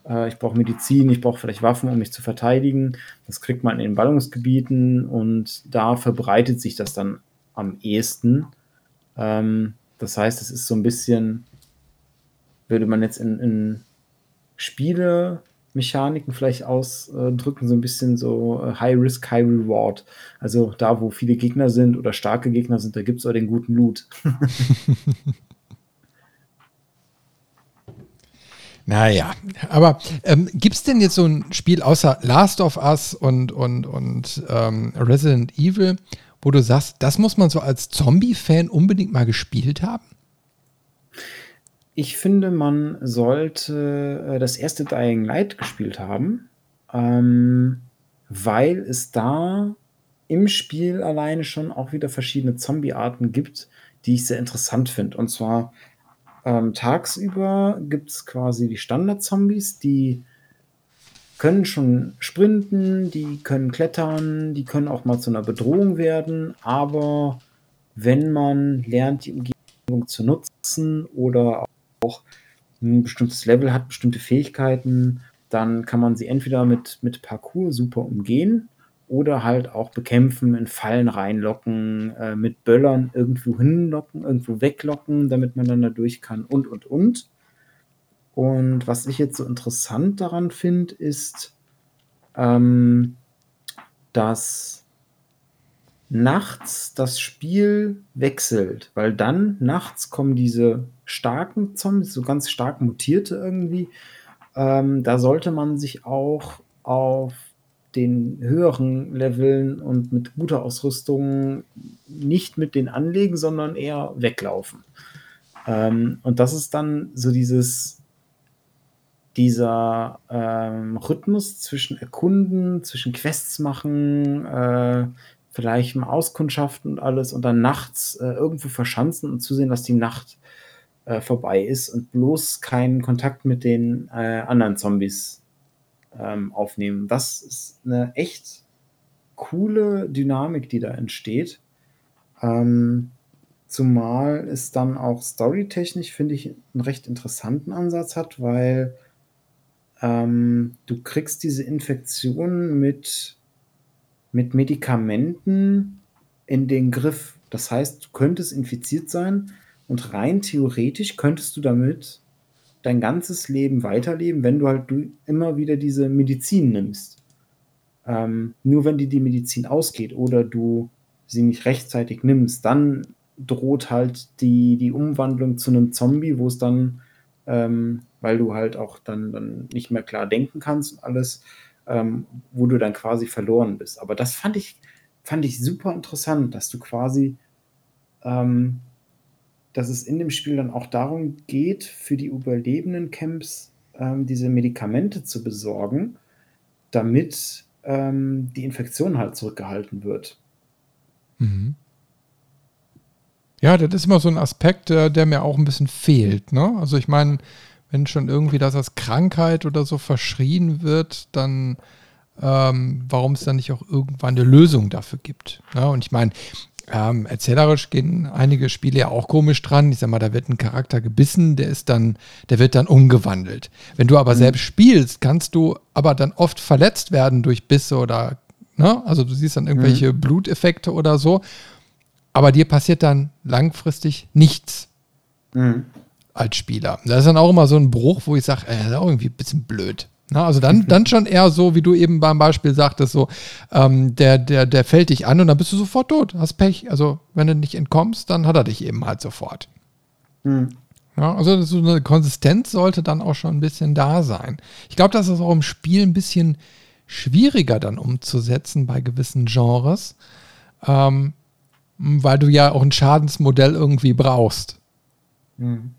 äh, ich brauche Medizin, ich brauche vielleicht Waffen, um mich zu verteidigen. Das kriegt man in den Ballungsgebieten und da verbreitet sich das dann am ehesten. Ähm, das heißt, es ist so ein bisschen, würde man jetzt in, in Spiele-Mechaniken vielleicht ausdrücken, so ein bisschen so äh, High Risk, High Reward. Also da, wo viele Gegner sind oder starke Gegner sind, da gibt es auch den guten Loot. (laughs) Naja, aber ähm, gibt es denn jetzt so ein Spiel außer Last of Us und, und, und ähm, Resident Evil, wo du sagst, das muss man so als Zombie-Fan unbedingt mal gespielt haben? Ich finde, man sollte äh, das erste Dying Light gespielt haben, ähm, weil es da im Spiel alleine schon auch wieder verschiedene Zombie-Arten gibt, die ich sehr interessant finde. Und zwar ähm, tagsüber gibt es quasi die Standard-Zombies, die können schon sprinten, die können klettern, die können auch mal zu einer Bedrohung werden, aber wenn man lernt, die Umgebung zu nutzen oder auch ein bestimmtes Level hat, bestimmte Fähigkeiten, dann kann man sie entweder mit, mit Parcours super umgehen oder halt auch bekämpfen, in Fallen reinlocken, äh, mit Böllern irgendwo hinlocken, irgendwo weglocken, damit man dann da durch kann und, und, und. Und was ich jetzt so interessant daran finde, ist, ähm, dass nachts das Spiel wechselt, weil dann nachts kommen diese starken Zombies, so ganz stark mutierte irgendwie. Ähm, da sollte man sich auch auf den höheren Leveln und mit guter Ausrüstung nicht mit den anlegen, sondern eher weglaufen. Ähm, und das ist dann so dieses, dieser ähm, Rhythmus zwischen Erkunden, zwischen Quests machen, äh, vielleicht mal Auskundschaften und alles und dann nachts äh, irgendwo verschanzen und zusehen, dass die Nacht äh, vorbei ist und bloß keinen Kontakt mit den äh, anderen Zombies ähm, aufnehmen. Das ist eine echt coole Dynamik, die da entsteht. Ähm, zumal es dann auch storytechnisch, finde ich, einen recht interessanten Ansatz hat, weil ähm, du kriegst diese Infektion mit, mit Medikamenten in den Griff. Das heißt, du könntest infiziert sein und rein theoretisch könntest du damit dein ganzes Leben weiterleben, wenn du halt du immer wieder diese Medizin nimmst. Ähm, nur wenn dir die Medizin ausgeht oder du sie nicht rechtzeitig nimmst, dann droht halt die, die Umwandlung zu einem Zombie, wo es dann, ähm, weil du halt auch dann, dann nicht mehr klar denken kannst und alles, ähm, wo du dann quasi verloren bist. Aber das fand ich, fand ich super interessant, dass du quasi ähm, dass es in dem Spiel dann auch darum geht, für die überlebenden Camps ähm, diese Medikamente zu besorgen, damit ähm, die Infektion halt zurückgehalten wird. Mhm. Ja, das ist immer so ein Aspekt, der, der mir auch ein bisschen fehlt. Ne? Also ich meine, wenn schon irgendwie das als Krankheit oder so verschrien wird, dann ähm, warum es dann nicht auch irgendwann eine Lösung dafür gibt. Ne? Und ich meine, ähm, erzählerisch gehen einige Spiele ja auch komisch dran. Ich sag mal, da wird ein Charakter gebissen, der ist dann, der wird dann umgewandelt. Wenn du aber mhm. selbst spielst, kannst du aber dann oft verletzt werden durch Bisse oder, ne? Also du siehst dann irgendwelche mhm. Bluteffekte oder so. Aber dir passiert dann langfristig nichts mhm. als Spieler. Das ist dann auch immer so ein Bruch, wo ich sage, äh, das ist auch irgendwie ein bisschen blöd. Na, also dann, dann schon eher so, wie du eben beim Beispiel sagtest, so, ähm, der, der, der fällt dich an und dann bist du sofort tot, hast Pech. Also wenn du nicht entkommst, dann hat er dich eben halt sofort. Mhm. Ja, also so eine Konsistenz sollte dann auch schon ein bisschen da sein. Ich glaube, das ist auch im Spiel ein bisschen schwieriger dann umzusetzen bei gewissen Genres, ähm, weil du ja auch ein Schadensmodell irgendwie brauchst. Mhm.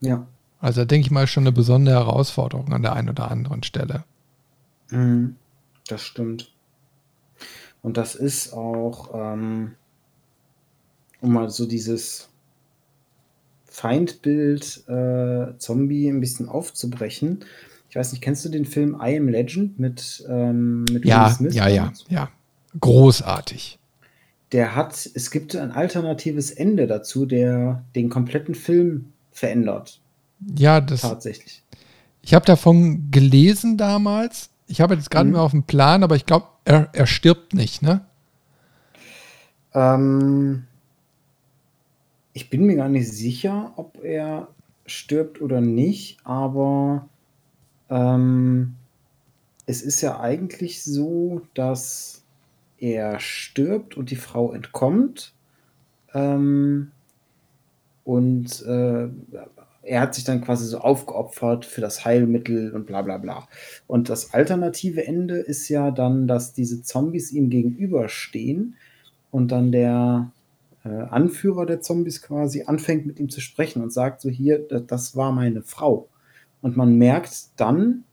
Ja. Also da denke ich mal schon eine besondere Herausforderung an der einen oder anderen Stelle. Mhm, das stimmt. Und das ist auch, ähm, um mal so dieses Feindbild äh, Zombie ein bisschen aufzubrechen. Ich weiß nicht, kennst du den Film I Am Legend mit, ähm, mit ja, Will Smith? Ja, ja, ja. Großartig. Der hat, es gibt ein alternatives Ende dazu, der den kompletten Film verändert. Ja, das. Tatsächlich. Ich habe davon gelesen damals. Ich habe jetzt gerade mhm. mehr auf dem Plan, aber ich glaube, er, er stirbt nicht, ne? Ähm, ich bin mir gar nicht sicher, ob er stirbt oder nicht, aber ähm, es ist ja eigentlich so, dass er stirbt und die Frau entkommt. Ähm, und äh, er hat sich dann quasi so aufgeopfert für das Heilmittel und bla bla bla. Und das alternative Ende ist ja dann, dass diese Zombies ihm gegenüberstehen und dann der äh, Anführer der Zombies quasi anfängt mit ihm zu sprechen und sagt so hier, das war meine Frau. Und man merkt dann,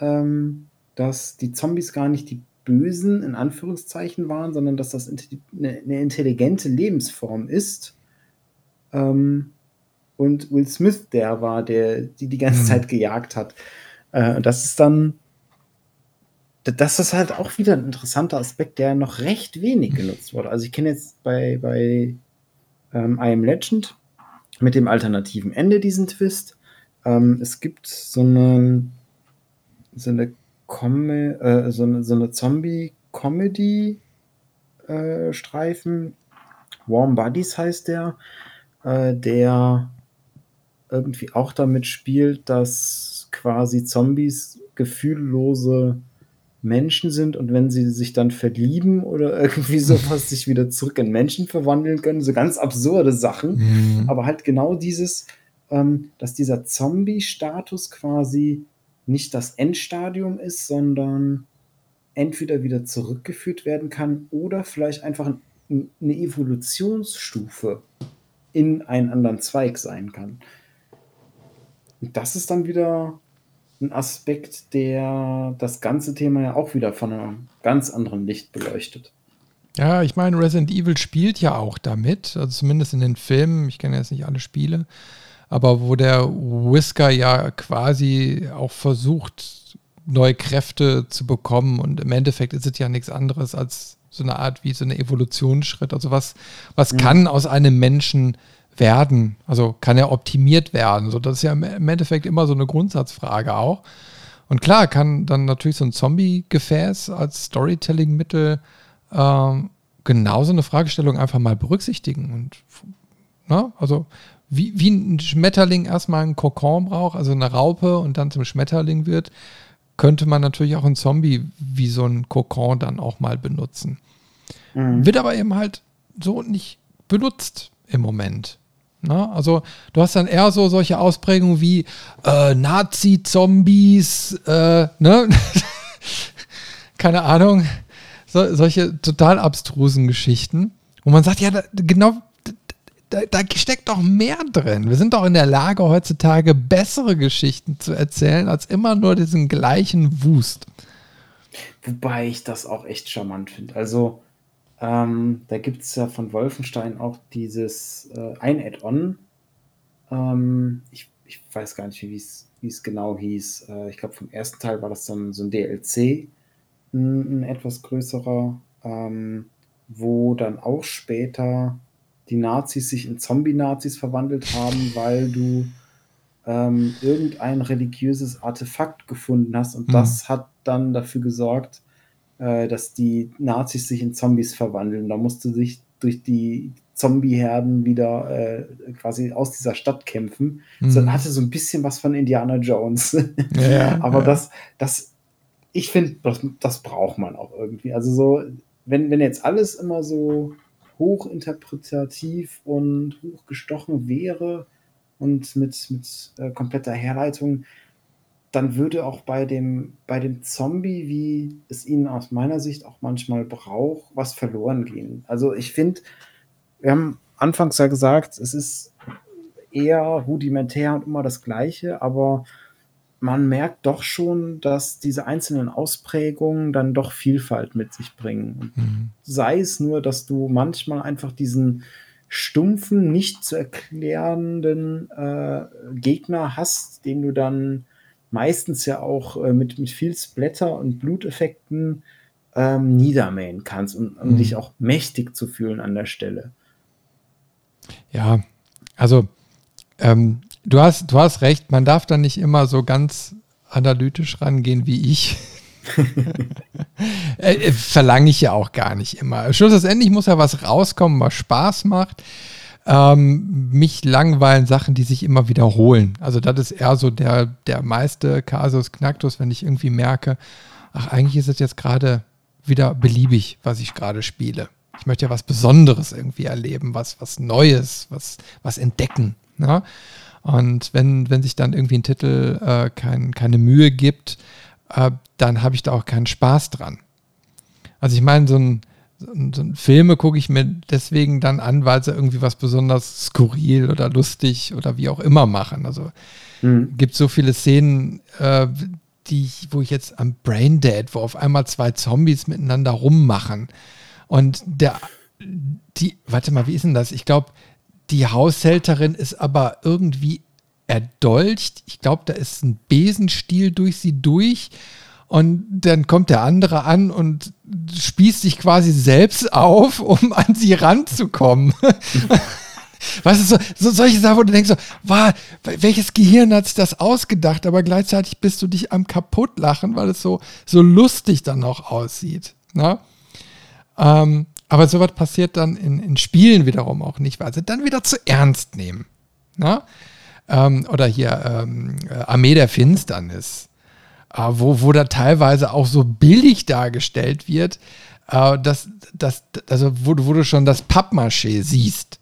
ähm, dass die Zombies gar nicht die Bösen in Anführungszeichen waren, sondern dass das eine, intelligente Lebensform ist. Ähm, und Will Smith der war, der die die ganze mhm. Zeit gejagt hat. Äh, das ist dann, das ist halt auch wieder ein interessanter Aspekt, der noch recht wenig genutzt wurde. Also ich kenne jetzt bei, bei ähm, I Am Legend mit dem alternativen Ende diesen Twist. Ähm, es gibt so eine, so eine, Com äh, so eine, so eine Zombie-Comedy-Streifen. Äh, Warm Buddies heißt der, äh, der irgendwie auch damit spielt, dass quasi Zombies gefühllose Menschen sind und wenn sie sich dann verlieben oder (laughs) irgendwie sowas sich wieder zurück in Menschen verwandeln können, so ganz absurde Sachen. Mhm. Aber halt genau dieses, ähm, dass dieser Zombie-Status quasi nicht das Endstadium ist, sondern entweder wieder zurückgeführt werden kann oder vielleicht einfach eine Evolutionsstufe in einen anderen Zweig sein kann. Und das ist dann wieder ein Aspekt, der das ganze Thema ja auch wieder von einem ganz anderen Licht beleuchtet. Ja, ich meine, Resident Evil spielt ja auch damit, also zumindest in den Filmen, ich kenne jetzt nicht alle Spiele, aber wo der Whisker ja quasi auch versucht, neue Kräfte zu bekommen und im Endeffekt ist es ja nichts anderes als so eine Art wie so eine Evolutionsschritt. Also was, was mhm. kann aus einem Menschen werden? Also kann er optimiert werden? So, das ist ja im Endeffekt immer so eine Grundsatzfrage auch. Und klar, kann dann natürlich so ein Zombie-Gefäß als Storytelling-Mittel ähm, genauso eine Fragestellung einfach mal berücksichtigen. Und na, ne, also wie, wie ein Schmetterling erstmal einen Kokon braucht, also eine Raupe und dann zum Schmetterling wird, könnte man natürlich auch ein Zombie wie so ein Kokon dann auch mal benutzen. Mhm. Wird aber eben halt so nicht benutzt im Moment. Na, also du hast dann eher so solche Ausprägungen wie äh, Nazi-Zombies, äh, ne? (laughs) keine Ahnung, so, solche total abstrusen Geschichten, wo man sagt, ja, da, genau, da, da, steckt doch mehr drin. Wir sind doch in der Lage, heutzutage bessere Geschichten zu erzählen, als immer nur diesen gleichen Wust. Wobei ich das auch echt charmant finde. Also, ähm, da gibt es ja von Wolfenstein auch dieses äh, ein Add-on. Ähm, ich, ich weiß gar nicht, wie es genau hieß. Äh, ich glaube, vom ersten Teil war das dann so ein DLC, ein, ein etwas größerer, ähm, wo dann auch später die Nazis sich in Zombie-Nazis verwandelt haben, weil du ähm, irgendein religiöses Artefakt gefunden hast und mhm. das hat dann dafür gesorgt, äh, dass die Nazis sich in Zombies verwandeln. Da musste sich durch die Zombie-Herden wieder äh, quasi aus dieser Stadt kämpfen. Mhm. So, hatte so ein bisschen was von Indiana Jones. Ja, (laughs) Aber ja. das, das, ich finde, das, das braucht man auch irgendwie. Also so, wenn, wenn jetzt alles immer so hochinterpretativ und hochgestochen wäre und mit, mit äh, kompletter Herleitung, dann würde auch bei dem, bei dem Zombie, wie es ihn aus meiner Sicht auch manchmal braucht, was verloren gehen. Also ich finde, wir haben anfangs ja gesagt, es ist eher rudimentär und immer das Gleiche, aber man merkt doch schon, dass diese einzelnen Ausprägungen dann doch Vielfalt mit sich bringen. Mhm. Sei es nur, dass du manchmal einfach diesen stumpfen, nicht zu erklärenden äh, Gegner hast, den du dann meistens ja auch äh, mit, mit viel Splatter und Bluteffekten ähm, niedermähen kannst, um, um mhm. dich auch mächtig zu fühlen an der Stelle. Ja, also ähm, du, hast, du hast recht, man darf da nicht immer so ganz analytisch rangehen wie ich. (laughs) äh, äh Verlange ich ja auch gar nicht immer. Schlussendlich muss ja was rauskommen, was Spaß macht. Ähm, mich langweilen Sachen, die sich immer wiederholen. Also das ist eher so der, der meiste Kasus Knacktus, wenn ich irgendwie merke, ach, eigentlich ist es jetzt gerade wieder beliebig, was ich gerade spiele. Ich möchte ja was Besonderes irgendwie erleben, was, was Neues, was, was entdecken. Ne? Und wenn, wenn sich dann irgendwie ein Titel äh, kein, keine Mühe gibt, äh, dann habe ich da auch keinen Spaß dran. Also ich meine, so ein, Filme gucke ich mir deswegen dann an, weil sie irgendwie was besonders skurril oder lustig oder wie auch immer machen. Also mhm. gibt so viele Szenen, äh, die ich, wo ich jetzt am Brain Dead, wo auf einmal zwei Zombies miteinander rummachen. Und der, die, warte mal, wie ist denn das? Ich glaube, die Haushälterin ist aber irgendwie erdolcht. Ich glaube, da ist ein Besenstiel durch sie durch. Und dann kommt der andere an und spießt sich quasi selbst auf, um (laughs) an sie ranzukommen. (laughs) Was ist so, so solche Sachen, wo du denkst so, wow, welches Gehirn hat sich das ausgedacht? Aber gleichzeitig bist du dich am kaputtlachen, weil es so, so lustig dann noch aussieht. Ne? Ähm, aber sowas passiert dann in, in Spielen wiederum auch nicht, weil sie dann wieder zu ernst nehmen. Ne? Ähm, oder hier ähm, äh, Armee der Finsternis, wo, wo da teilweise auch so billig dargestellt wird, äh, dass, dass, also wo, wo du schon das Pappmaché siehst.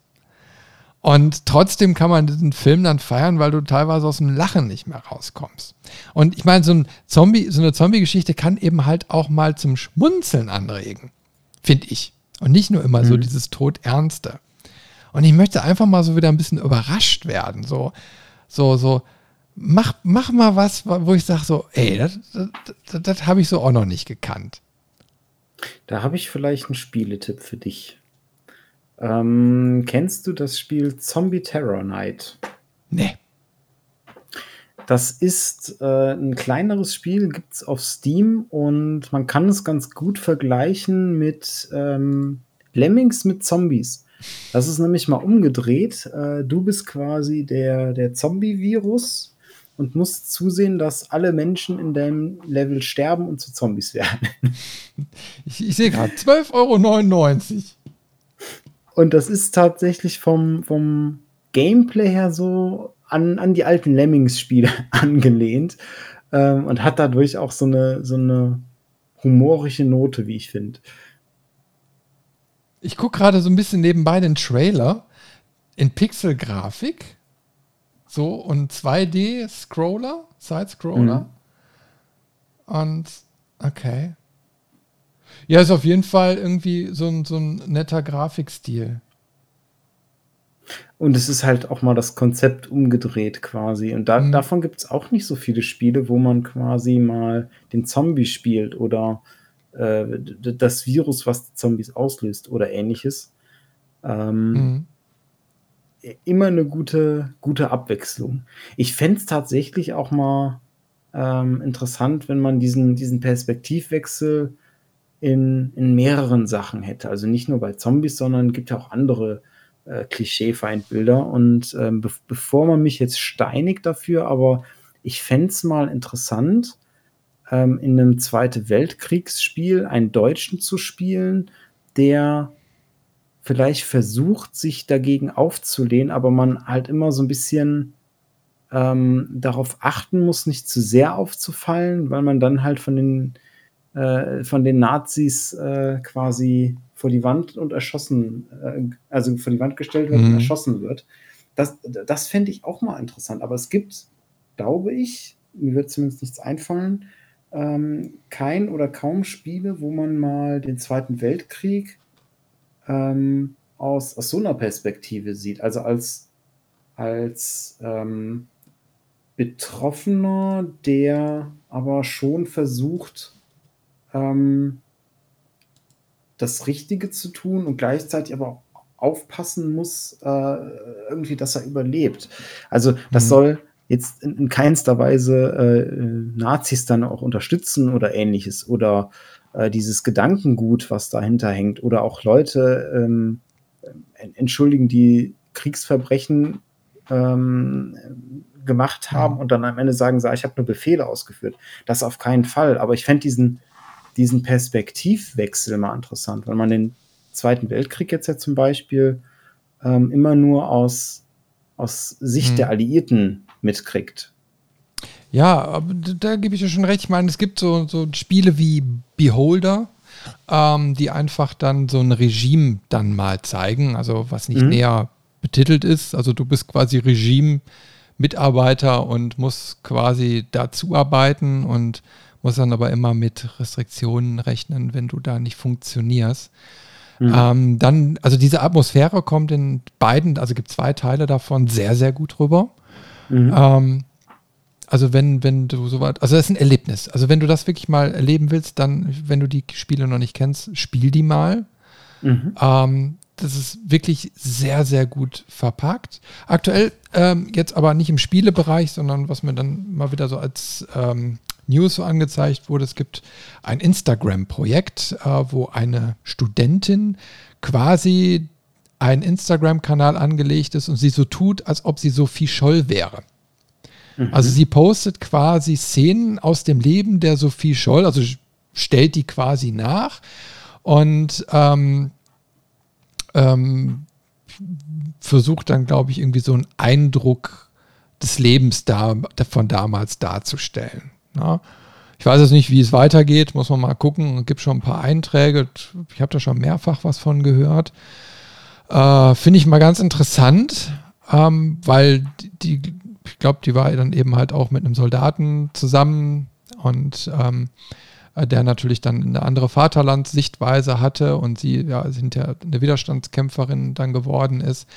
Und trotzdem kann man diesen Film dann feiern, weil du teilweise aus dem Lachen nicht mehr rauskommst. Und ich meine, so, ein Zombie, so eine Zombie-Geschichte kann eben halt auch mal zum Schmunzeln anregen, finde ich. Und nicht nur immer mhm. so dieses Todernste. Und ich möchte einfach mal so wieder ein bisschen überrascht werden. So, so, so, mach, mach mal was, wo ich sage so, ey, das, das, das, das habe ich so auch noch nicht gekannt. Da habe ich vielleicht einen Spieletipp für dich. Ähm, kennst du das Spiel Zombie Terror Night? Nee. Das ist äh, ein kleineres Spiel, gibt es auf Steam und man kann es ganz gut vergleichen mit ähm, Lemmings mit Zombies. Das ist nämlich mal umgedreht. Äh, du bist quasi der, der Zombie-Virus und musst zusehen, dass alle Menschen in deinem Level sterben und zu Zombies werden. (laughs) Ich, ich sehe gerade 12,99 Euro. Und das ist tatsächlich vom, vom Gameplay her so an, an die alten Lemmings-Spiele (laughs) angelehnt ähm, und hat dadurch auch so eine, so eine humorische Note, wie ich finde. Ich gucke gerade so ein bisschen nebenbei den Trailer in Pixel-Grafik. So und 2D-Scroller, Side-Scroller. Mhm. Und okay. Ja, ist auf jeden Fall irgendwie so ein, so ein netter Grafikstil. Und es ist halt auch mal das Konzept umgedreht quasi. Und da, mhm. davon gibt es auch nicht so viele Spiele, wo man quasi mal den Zombie spielt oder äh, das Virus, was Zombies auslöst oder ähnliches. Ähm, mhm. Immer eine gute, gute Abwechslung. Ich fände es tatsächlich auch mal ähm, interessant, wenn man diesen, diesen Perspektivwechsel in, in mehreren Sachen hätte. Also nicht nur bei Zombies, sondern gibt ja auch andere äh, Klischee-Feindbilder. Und ähm, be bevor man mich jetzt steinigt dafür, aber ich fände es mal interessant, ähm, in einem Zweite Weltkriegsspiel einen Deutschen zu spielen, der vielleicht versucht, sich dagegen aufzulehnen, aber man halt immer so ein bisschen ähm, darauf achten muss, nicht zu sehr aufzufallen, weil man dann halt von den, äh, von den Nazis äh, quasi vor die Wand und erschossen, äh, also vor die Wand gestellt wird mhm. und erschossen wird. Das, das fände ich auch mal interessant. Aber es gibt, glaube ich, mir wird zumindest nichts einfallen, ähm, kein oder kaum Spiele, wo man mal den Zweiten Weltkrieg ähm, aus, aus so einer Perspektive sieht. Also als, als ähm, Betroffener, der aber schon versucht, ähm, das Richtige zu tun und gleichzeitig aber auch aufpassen muss, äh, irgendwie, dass er überlebt. Also das mhm. soll jetzt in, in keinster Weise äh, Nazis dann auch unterstützen oder ähnliches oder äh, dieses Gedankengut, was dahinter hängt oder auch Leute ähm, entschuldigen, die Kriegsverbrechen ähm, gemacht haben mhm. und dann am Ende sagen, ich habe nur Befehle ausgeführt. Das auf keinen Fall. Aber ich fände diesen, diesen Perspektivwechsel mal interessant, wenn man den Zweiten Weltkrieg jetzt ja zum Beispiel ähm, immer nur aus, aus Sicht hm. der Alliierten mitkriegt. Ja, da gebe ich dir schon recht. Ich meine, es gibt so, so Spiele wie Beholder, ähm, die einfach dann so ein Regime dann mal zeigen, also was nicht mhm. näher betitelt ist. Also du bist quasi Regime-Mitarbeiter und musst quasi dazu arbeiten und musst dann aber immer mit Restriktionen rechnen, wenn du da nicht funktionierst. Mhm. Ähm, dann, also diese Atmosphäre kommt in beiden, also gibt zwei Teile davon sehr, sehr gut rüber. Mhm. Ähm, also wenn, wenn du so weit, also das ist ein Erlebnis. Also wenn du das wirklich mal erleben willst, dann, wenn du die Spiele noch nicht kennst, spiel die mal. Mhm. Ähm, das ist wirklich sehr, sehr gut verpackt. Aktuell ähm, jetzt aber nicht im Spielebereich, sondern was mir dann mal wieder so als ähm, News so angezeigt wurde, es gibt ein Instagram-Projekt, äh, wo eine Studentin quasi einen Instagram-Kanal angelegt ist und sie so tut, als ob sie Sophie Scholl wäre. Mhm. Also sie postet quasi Szenen aus dem Leben der Sophie Scholl, also stellt die quasi nach und ähm, ähm, versucht dann, glaube ich, irgendwie so einen Eindruck des Lebens da, von damals darzustellen. Ja. Ich weiß jetzt nicht, wie es weitergeht, muss man mal gucken. Es gibt schon ein paar Einträge. Ich habe da schon mehrfach was von gehört. Äh, Finde ich mal ganz interessant, ähm, weil die, ich glaube, die war dann eben halt auch mit einem Soldaten zusammen und ähm, äh, der natürlich dann eine andere Vaterlandssichtweise hatte und sie ja hinterher eine Widerstandskämpferin dann geworden ist.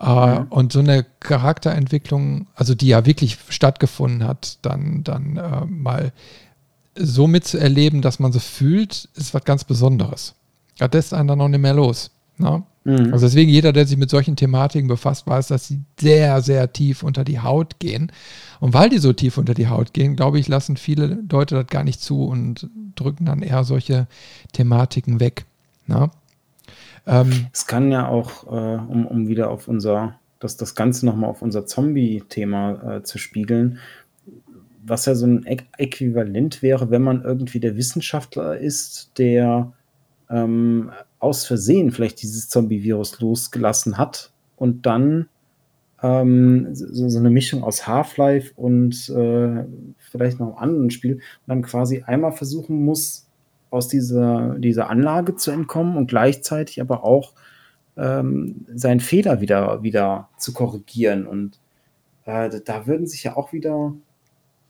Äh, mhm. Und so eine Charakterentwicklung, also die ja wirklich stattgefunden hat, dann, dann äh, mal so mitzuerleben, dass man so fühlt, ist was ganz Besonderes. Da lässt einen dann noch nicht mehr los. Ne? Mhm. Also deswegen jeder, der sich mit solchen Thematiken befasst, weiß, dass sie sehr, sehr tief unter die Haut gehen. Und weil die so tief unter die Haut gehen, glaube ich, lassen viele Leute das gar nicht zu und drücken dann eher solche Thematiken weg. Ne? Ähm, es kann ja auch, äh, um, um wieder auf unser, das, das Ganze nochmal auf unser Zombie-Thema äh, zu spiegeln, was ja so ein Äquivalent wäre, wenn man irgendwie der Wissenschaftler ist, der ähm, aus Versehen vielleicht dieses Zombie-Virus losgelassen hat und dann ähm, so, so, eine Mischung aus Half-Life und äh, vielleicht noch einem anderen Spiel und dann quasi einmal versuchen muss, aus dieser, dieser Anlage zu entkommen und gleichzeitig aber auch ähm, seinen Fehler wieder, wieder zu korrigieren. Und äh, da würden sich ja auch wieder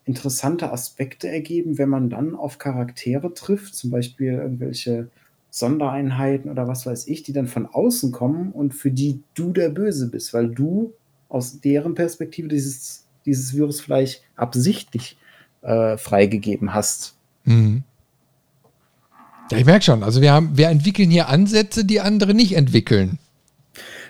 interessante Aspekte ergeben, wenn man dann auf Charaktere trifft, zum Beispiel irgendwelche Sondereinheiten oder was weiß ich, die dann von außen kommen und für die du der Böse bist, weil du aus deren Perspektive dieses, dieses Virus vielleicht absichtlich äh, freigegeben hast. Mhm. Ja, ich merke schon, also wir, haben, wir entwickeln hier Ansätze, die andere nicht entwickeln.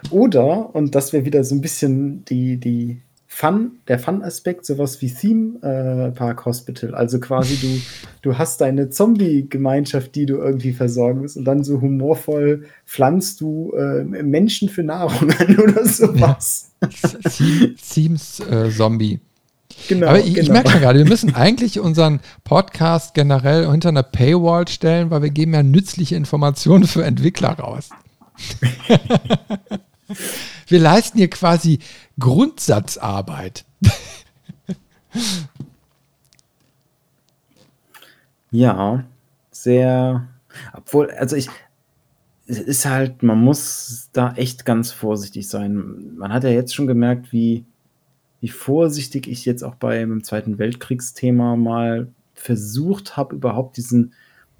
Oder, und das wäre wieder so ein bisschen die, die Fun, der Fun-Aspekt, sowas wie Theme äh, Park Hospital. Also quasi du, (laughs) du hast deine Zombie-Gemeinschaft, die du irgendwie versorgen musst und dann so humorvoll pflanzt du äh, Menschen für Nahrung an (laughs) oder sowas. Themes äh, Zombie. Genau, Aber ich, genau. ich merke schon gerade, wir müssen eigentlich unseren Podcast generell hinter einer Paywall stellen, weil wir geben ja nützliche Informationen für Entwickler raus. (laughs) (laughs) Wir leisten hier quasi Grundsatzarbeit. (laughs) ja, sehr. Obwohl, also ich, es ist halt, man muss da echt ganz vorsichtig sein. Man hat ja jetzt schon gemerkt, wie, wie vorsichtig ich jetzt auch beim Zweiten Weltkriegsthema mal versucht habe, überhaupt diesen,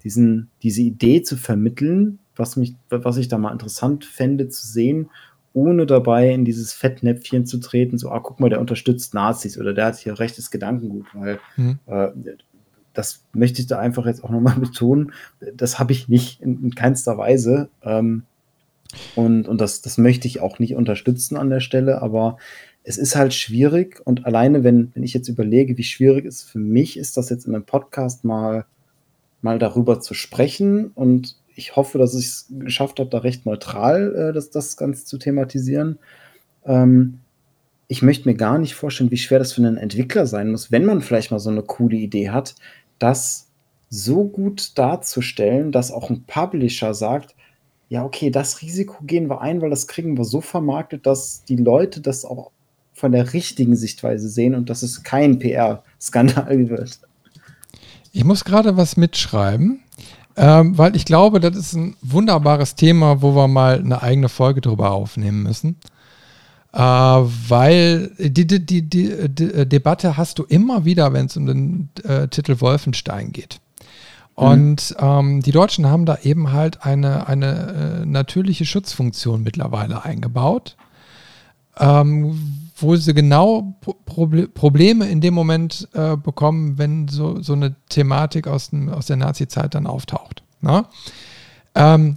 diesen, diese Idee zu vermitteln, was, mich, was ich da mal interessant fände zu sehen ohne dabei in dieses Fettnäpfchen zu treten, so, ah, guck mal, der unterstützt Nazis oder der hat hier rechtes Gedankengut, weil mhm. äh, das möchte ich da einfach jetzt auch nochmal (laughs) betonen, das habe ich nicht in, in keinster Weise. Ähm, und und das, das möchte ich auch nicht unterstützen an der Stelle, aber es ist halt schwierig und alleine, wenn, wenn ich jetzt überlege, wie schwierig es für mich ist, das jetzt in einem Podcast mal, mal darüber zu sprechen und ich hoffe, dass ich es geschafft habe, da recht neutral äh, das, das Ganze zu thematisieren. Ähm, ich möchte mir gar nicht vorstellen, wie schwer das für einen Entwickler sein muss, wenn man vielleicht mal so eine coole Idee hat, das so gut darzustellen, dass auch ein Publisher sagt, ja, okay, das Risiko gehen wir ein, weil das kriegen wir so vermarktet, dass die Leute das auch von der richtigen Sichtweise sehen und dass es kein PR-Skandal (laughs) wird. Ich muss gerade was mitschreiben, ähm, weil ich glaube, das ist ein wunderbares Thema, wo wir mal eine eigene Folge drüber aufnehmen müssen. Äh, weil die, die, die, die, äh, Debatte hast du immer wieder, wenn es um den äh, Titel Wolfenstein geht. Und mhm. ähm, die Deutschen haben da eben halt eine, eine äh, natürliche Schutzfunktion mittlerweile eingebaut, ähm, wo sie genau Proble Probleme in dem Moment äh, bekommen, wenn so, so eine Thematik aus, dem, aus der Nazi-Zeit dann auftaucht. Ne? Ähm,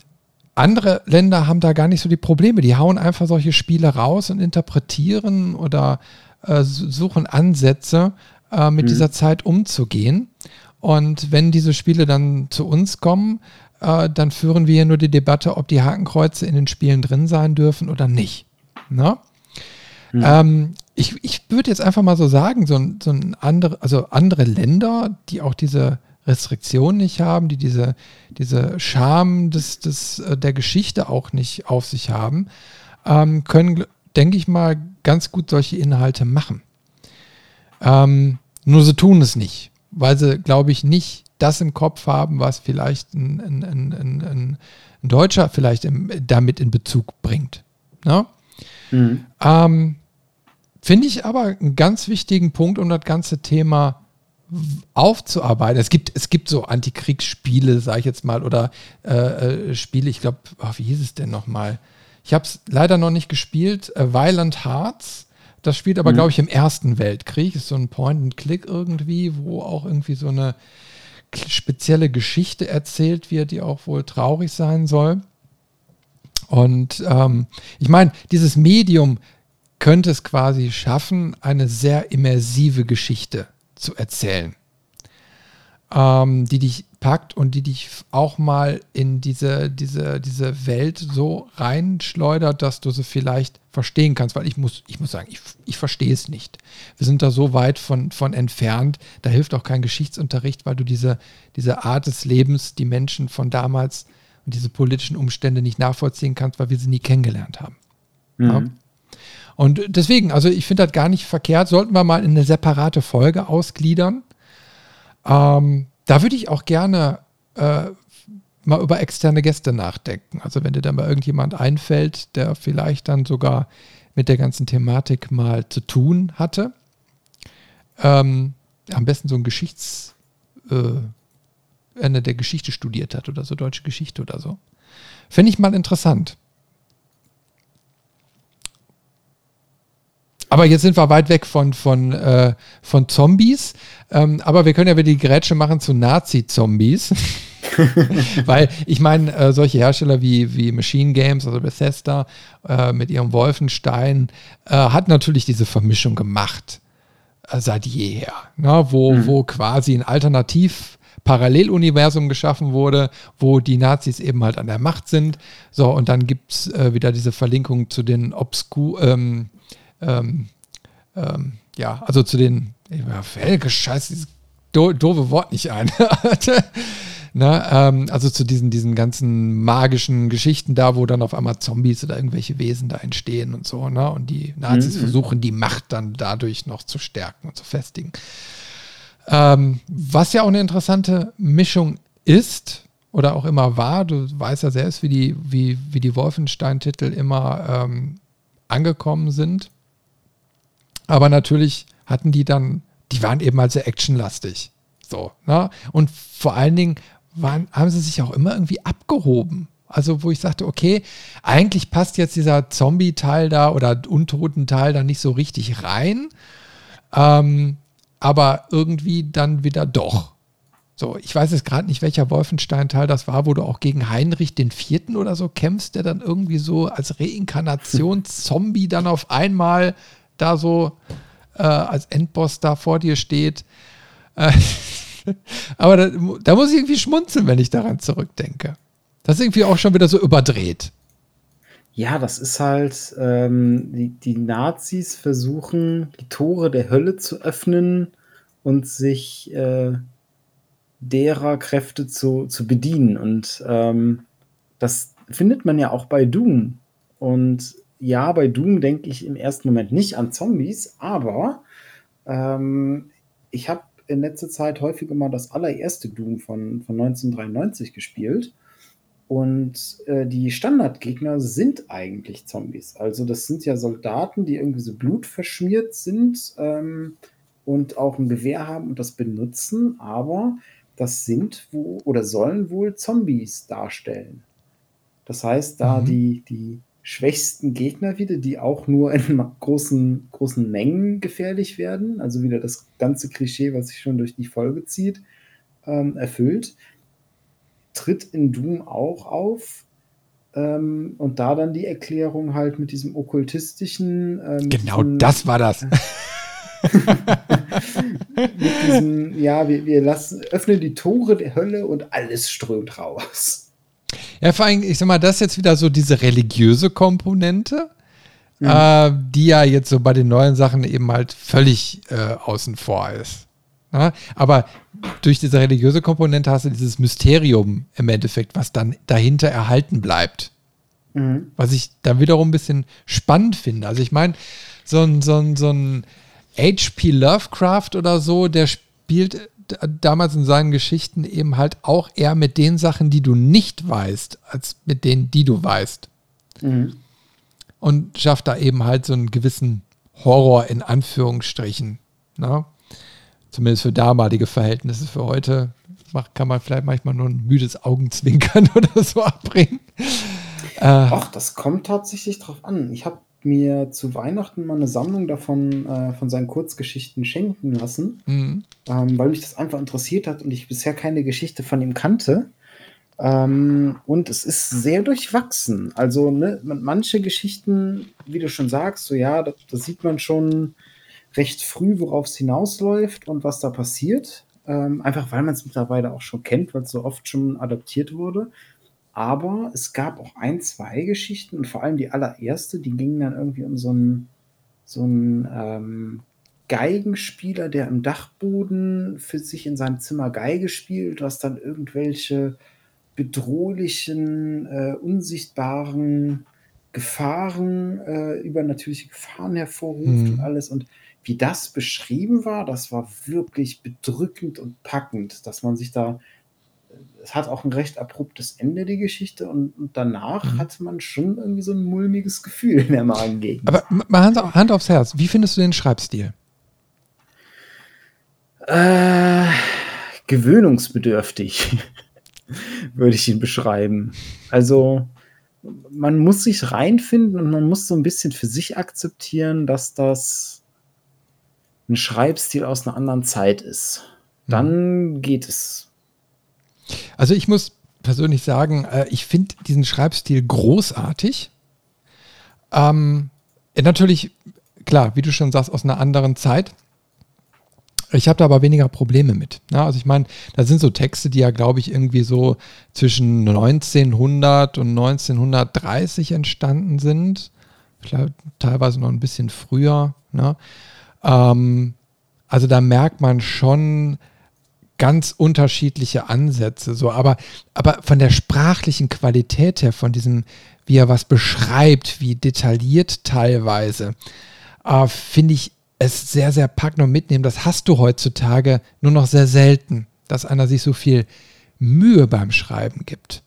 andere Länder haben da gar nicht so die Probleme. Die hauen einfach solche Spiele raus und interpretieren oder äh, suchen Ansätze, äh, mit mhm. dieser Zeit umzugehen. Und wenn diese Spiele dann zu uns kommen, äh, dann führen wir nur die Debatte, ob die Hakenkreuze in den Spielen drin sein dürfen oder nicht. Ne? Mhm. Ähm, ich, ich würde jetzt einfach mal so sagen, so, so ein andere, also andere Länder, die auch diese Restriktionen nicht haben, die diese, diese Scham des, des, äh, der Geschichte auch nicht auf sich haben, ähm, können, denke ich mal, ganz gut solche Inhalte machen. Ähm, nur sie tun es nicht weil sie, glaube ich, nicht das im Kopf haben, was vielleicht ein, ein, ein, ein Deutscher vielleicht im, damit in Bezug bringt. Ne? Mhm. Ähm, Finde ich aber einen ganz wichtigen Punkt, um das ganze Thema aufzuarbeiten. Es gibt, es gibt so Antikriegsspiele, sage ich jetzt mal, oder äh, äh Spiele, ich glaube, oh, wie hieß es denn nochmal? Ich habe es leider noch nicht gespielt. Äh, Violent Hearts das spielt aber, mhm. glaube ich, im Ersten Weltkrieg. Ist so ein Point-and-Click irgendwie, wo auch irgendwie so eine spezielle Geschichte erzählt wird, die auch wohl traurig sein soll. Und ähm, ich meine, dieses Medium könnte es quasi schaffen, eine sehr immersive Geschichte zu erzählen, ähm, die dich packt und die dich auch mal in diese, diese, diese Welt so reinschleudert, dass du sie vielleicht verstehen kannst, weil ich muss, ich muss sagen, ich, ich verstehe es nicht. Wir sind da so weit von, von entfernt, da hilft auch kein Geschichtsunterricht, weil du diese, diese Art des Lebens, die Menschen von damals und diese politischen Umstände nicht nachvollziehen kannst, weil wir sie nie kennengelernt haben. Mhm. Ja? Und deswegen, also ich finde das gar nicht verkehrt, sollten wir mal in eine separate Folge ausgliedern. Ähm, da würde ich auch gerne äh, mal über externe Gäste nachdenken. Also wenn dir dann mal irgendjemand einfällt, der vielleicht dann sogar mit der ganzen Thematik mal zu tun hatte. Ähm, am besten so ein Geschichts, äh, einer der Geschichte studiert hat oder so, deutsche Geschichte oder so. Fände ich mal interessant. Aber jetzt sind wir weit weg von, von, äh, von Zombies. Ähm, aber wir können ja wieder die Grätsche machen zu Nazi-Zombies. (laughs) Weil ich meine, äh, solche Hersteller wie, wie Machine Games, also Bethesda äh, mit ihrem Wolfenstein, äh, hat natürlich diese Vermischung gemacht äh, seit jeher. Ne? Wo, mhm. wo quasi ein Alternativ- Paralleluniversum geschaffen wurde, wo die Nazis eben halt an der Macht sind. So, und dann gibt es äh, wieder diese Verlinkung zu den Obskur, ähm, ähm, ähm, ja, also zu den, ja, Felge, scheiße, dieses do, doofe Wort nicht ein. (laughs) Na, ähm, also zu diesen, diesen ganzen magischen Geschichten da, wo dann auf einmal Zombies oder irgendwelche Wesen da entstehen und so, ne? Und die Nazis mhm. versuchen, die Macht dann dadurch noch zu stärken und zu festigen. Ähm, was ja auch eine interessante Mischung ist oder auch immer war, du weißt ja selbst, wie die, wie, wie die Wolfenstein-Titel immer ähm, angekommen sind. Aber natürlich hatten die dann, die waren eben halt sehr actionlastig. So, ne? Und vor allen Dingen waren, haben sie sich auch immer irgendwie abgehoben. Also, wo ich sagte, okay, eigentlich passt jetzt dieser Zombie-Teil da oder Untoten-Teil da nicht so richtig rein. Ähm, aber irgendwie dann wieder doch. So, ich weiß jetzt gerade nicht, welcher Wolfenstein-Teil das war, wo du auch gegen Heinrich den Vierten oder so kämpfst, der dann irgendwie so als Reinkarnation-Zombie dann auf einmal da so äh, als Endboss da vor dir steht. Äh, (laughs) aber da, da, muss ich irgendwie schmunzeln, wenn ich daran zurückdenke. Das ist irgendwie auch schon wieder so überdreht. Ja, das ist halt, ähm, die, die Nazis versuchen, die Tore der Hölle zu öffnen und sich äh, derer Kräfte zu, zu bedienen. Und ähm, das findet man ja auch bei Doom. Und ja, bei Doom denke ich im ersten Moment nicht an Zombies, aber ähm, ich habe in letzter Zeit häufiger mal das allererste Doom von, von 1993 gespielt. Und äh, die Standardgegner sind eigentlich Zombies. Also das sind ja Soldaten, die irgendwie so blutverschmiert sind ähm, und auch ein Gewehr haben und das benutzen, aber das sind wo oder sollen wohl Zombies darstellen. Das heißt, da mhm. die, die schwächsten Gegner wieder, die auch nur in (laughs) großen, großen Mengen gefährlich werden, also wieder das ganze Klischee, was sich schon durch die Folge zieht, ähm, erfüllt, tritt in Doom auch auf. Ähm, und da dann die Erklärung halt mit diesem okkultistischen. Ähm, genau diesem, das war das. (laughs) mit diesem, ja, wir, wir lassen, öffnen die Tore der Hölle und alles strömt raus. Ja, vor allem, ich sag mal, das ist jetzt wieder so diese religiöse Komponente, mhm. äh, die ja jetzt so bei den neuen Sachen eben halt völlig äh, außen vor ist. Ja? Aber durch diese religiöse Komponente hast du dieses Mysterium im Endeffekt, was dann dahinter erhalten bleibt. Mhm. Was ich da wiederum ein bisschen spannend finde. Also ich meine, so ein, so ein, so ein H.P. Lovecraft oder so, der spielt damals in seinen Geschichten eben halt auch eher mit den Sachen, die du nicht weißt, als mit denen, die du weißt. Mhm. Und schafft da eben halt so einen gewissen Horror in Anführungsstrichen. Ne? Zumindest für damalige Verhältnisse. Für heute kann man vielleicht manchmal nur ein müdes Augenzwinkern (laughs) oder so abbringen. Äh, Ach, das kommt tatsächlich drauf an. Ich habe mir zu Weihnachten mal eine Sammlung davon äh, von seinen Kurzgeschichten schenken lassen, mhm. ähm, weil mich das einfach interessiert hat und ich bisher keine Geschichte von ihm kannte. Ähm, und es ist sehr durchwachsen. Also ne, manche Geschichten, wie du schon sagst, so ja, da, da sieht man schon recht früh, worauf es hinausläuft und was da passiert. Ähm, einfach weil man es mittlerweile auch schon kennt, weil es so oft schon adaptiert wurde. Aber es gab auch ein, zwei Geschichten und vor allem die allererste, die ging dann irgendwie um so einen, so einen ähm, Geigenspieler, der im Dachboden für sich in seinem Zimmer Geige spielt, was dann irgendwelche bedrohlichen, äh, unsichtbaren Gefahren, äh, übernatürliche Gefahren hervorruft mhm. und alles. Und wie das beschrieben war, das war wirklich bedrückend und packend, dass man sich da es hat auch ein recht abruptes Ende, die Geschichte, und, und danach mhm. hatte man schon irgendwie so ein mulmiges Gefühl in der Magengegend. Aber Hand, Hand aufs Herz, wie findest du den Schreibstil? Äh, gewöhnungsbedürftig, (laughs) würde ich ihn beschreiben. Also, man muss sich reinfinden und man muss so ein bisschen für sich akzeptieren, dass das ein Schreibstil aus einer anderen Zeit ist. Dann mhm. geht es. Also ich muss persönlich sagen, äh, ich finde diesen Schreibstil großartig. Ähm, natürlich, klar, wie du schon sagst, aus einer anderen Zeit. Ich habe da aber weniger Probleme mit. Ne? Also ich meine, da sind so Texte, die ja, glaube ich, irgendwie so zwischen 1900 und 1930 entstanden sind. Vielleicht teilweise noch ein bisschen früher. Ne? Ähm, also da merkt man schon, ganz unterschiedliche Ansätze, so, aber, aber von der sprachlichen Qualität her, von diesem, wie er was beschreibt, wie detailliert teilweise, äh, finde ich es sehr, sehr packend und mitnehmen. Das hast du heutzutage nur noch sehr selten, dass einer sich so viel Mühe beim Schreiben gibt.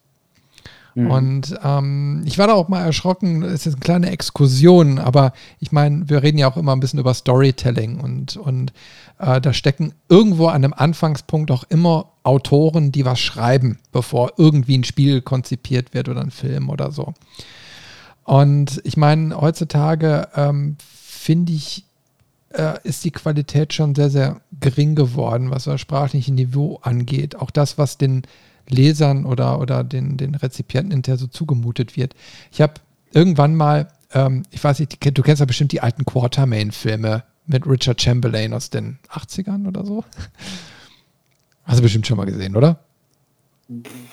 Mhm. Und ähm, ich war da auch mal erschrocken, das ist eine kleine Exkursion, aber ich meine, wir reden ja auch immer ein bisschen über Storytelling und, und äh, da stecken irgendwo an einem Anfangspunkt auch immer Autoren, die was schreiben, bevor irgendwie ein Spiel konzipiert wird oder ein Film oder so. Und ich meine, heutzutage ähm, finde ich, äh, ist die Qualität schon sehr, sehr gering geworden, was das sprachliche Niveau angeht. Auch das, was den Lesern oder, oder den, den Rezipienten hinterher so zugemutet wird. Ich habe irgendwann mal, ähm, ich weiß nicht, du kennst ja bestimmt die alten Quartermain-Filme mit Richard Chamberlain aus den 80ern oder so. (laughs) Hast du bestimmt schon mal gesehen, oder?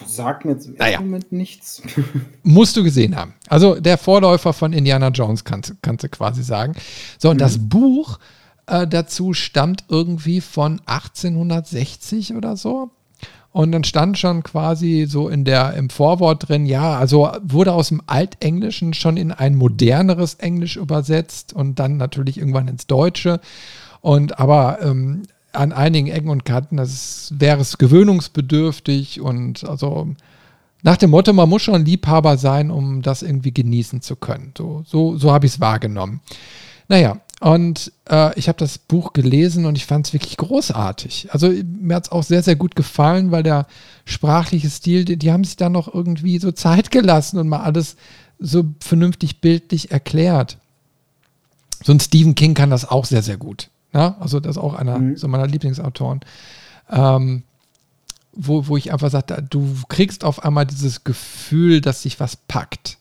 Sagt mir jetzt im naja. Moment nichts. (laughs) Musst du gesehen haben. Also der Vorläufer von Indiana Jones, kannst, kannst du quasi sagen. So, und mhm. das Buch äh, dazu stammt irgendwie von 1860 oder so. Und dann stand schon quasi so in der, im Vorwort drin, ja, also wurde aus dem Altenglischen schon in ein moderneres Englisch übersetzt und dann natürlich irgendwann ins Deutsche. Und aber ähm, an einigen Ecken und Kanten, das wäre es gewöhnungsbedürftig und also nach dem Motto, man muss schon Liebhaber sein, um das irgendwie genießen zu können. So, so, so habe ich es wahrgenommen. Naja, und äh, ich habe das Buch gelesen und ich fand es wirklich großartig. Also mir hat es auch sehr, sehr gut gefallen, weil der sprachliche Stil, die, die, haben sich da noch irgendwie so Zeit (laughs) gelassen und mal alles so vernünftig bildlich erklärt. So ein Stephen King kann das auch sehr, sehr gut. Ja? Also das ist auch einer mhm. so meiner Lieblingsautoren. Ähm, wo, wo ich einfach sage, du kriegst auf einmal dieses Gefühl, dass sich was packt.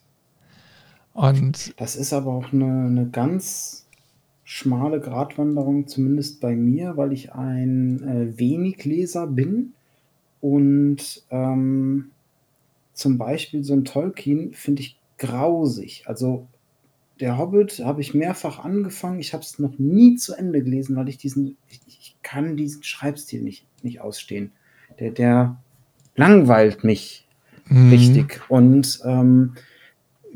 Und das ist aber auch eine, eine ganz schmale Gratwanderung, zumindest bei mir, weil ich ein äh, Wenigleser bin. Und ähm, zum Beispiel so ein Tolkien finde ich grausig. Also der Hobbit habe ich mehrfach angefangen. Ich habe es noch nie zu Ende gelesen, weil ich diesen, ich, ich kann diesen Schreibstil nicht, nicht ausstehen. Der, der langweilt mich mhm. richtig. Und ähm,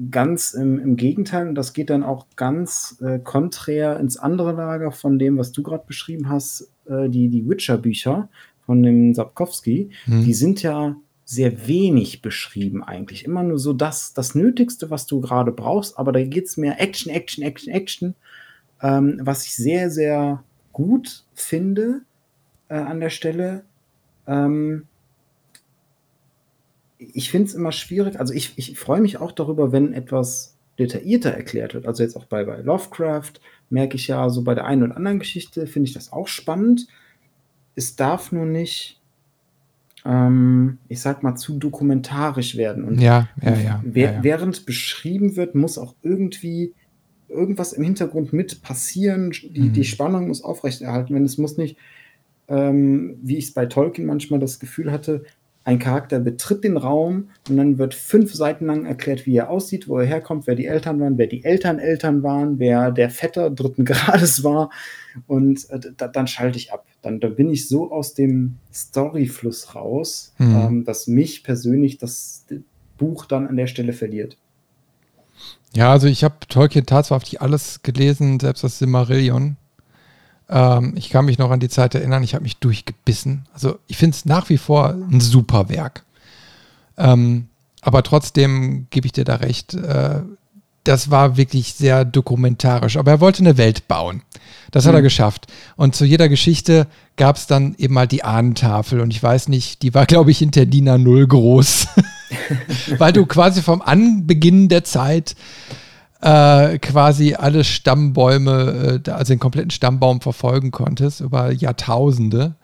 ganz im, im Gegenteil, und das geht dann auch ganz äh, konträr ins andere Lager von dem, was du gerade beschrieben hast, äh, die, die Witcher-Bücher von dem Sapkowski, mhm. die sind ja sehr wenig beschrieben eigentlich. Immer nur so das, das Nötigste, was du gerade brauchst, aber da geht es mehr Action, Action, Action, Action, ähm, was ich sehr, sehr gut finde äh, an der Stelle. Ähm, ich finde es immer schwierig, also ich, ich freue mich auch darüber, wenn etwas detaillierter erklärt wird. Also jetzt auch bei, bei Lovecraft merke ich ja, so bei der einen oder anderen Geschichte finde ich das auch spannend. Es darf nur nicht, ähm, ich sag mal, zu dokumentarisch werden. Und ja, ja, ja, ja, Während beschrieben wird, muss auch irgendwie irgendwas im Hintergrund mit passieren. Die, mhm. die Spannung muss aufrechterhalten werden. Es muss nicht, ähm, wie ich es bei Tolkien manchmal das Gefühl hatte, ein Charakter betritt den Raum und dann wird fünf Seiten lang erklärt, wie er aussieht, wo er herkommt, wer die Eltern waren, wer die Eltern Eltern waren, wer der Vetter dritten (laughs) Grades war. Und äh, da, dann schalte ich ab. Dann, dann bin ich so aus dem Storyfluss raus, mhm. ähm, dass mich persönlich das Buch dann an der Stelle verliert. Ja, also ich habe Tolkien tatsächlich alles gelesen, selbst das Simmerillion. Ähm, ich kann mich noch an die Zeit erinnern, ich habe mich durchgebissen. Also ich finde es nach wie vor ein super Werk. Ähm, aber trotzdem gebe ich dir da recht, äh, das war wirklich sehr dokumentarisch. Aber er wollte eine Welt bauen. Das hat mhm. er geschafft. Und zu jeder Geschichte gab es dann eben mal die Ahnentafel. Und ich weiß nicht, die war, glaube ich, in der DIN A0 groß. (laughs) Weil du quasi vom Anbeginn der Zeit äh, quasi alle Stammbäume, äh, also den kompletten Stammbaum verfolgen konntest über Jahrtausende.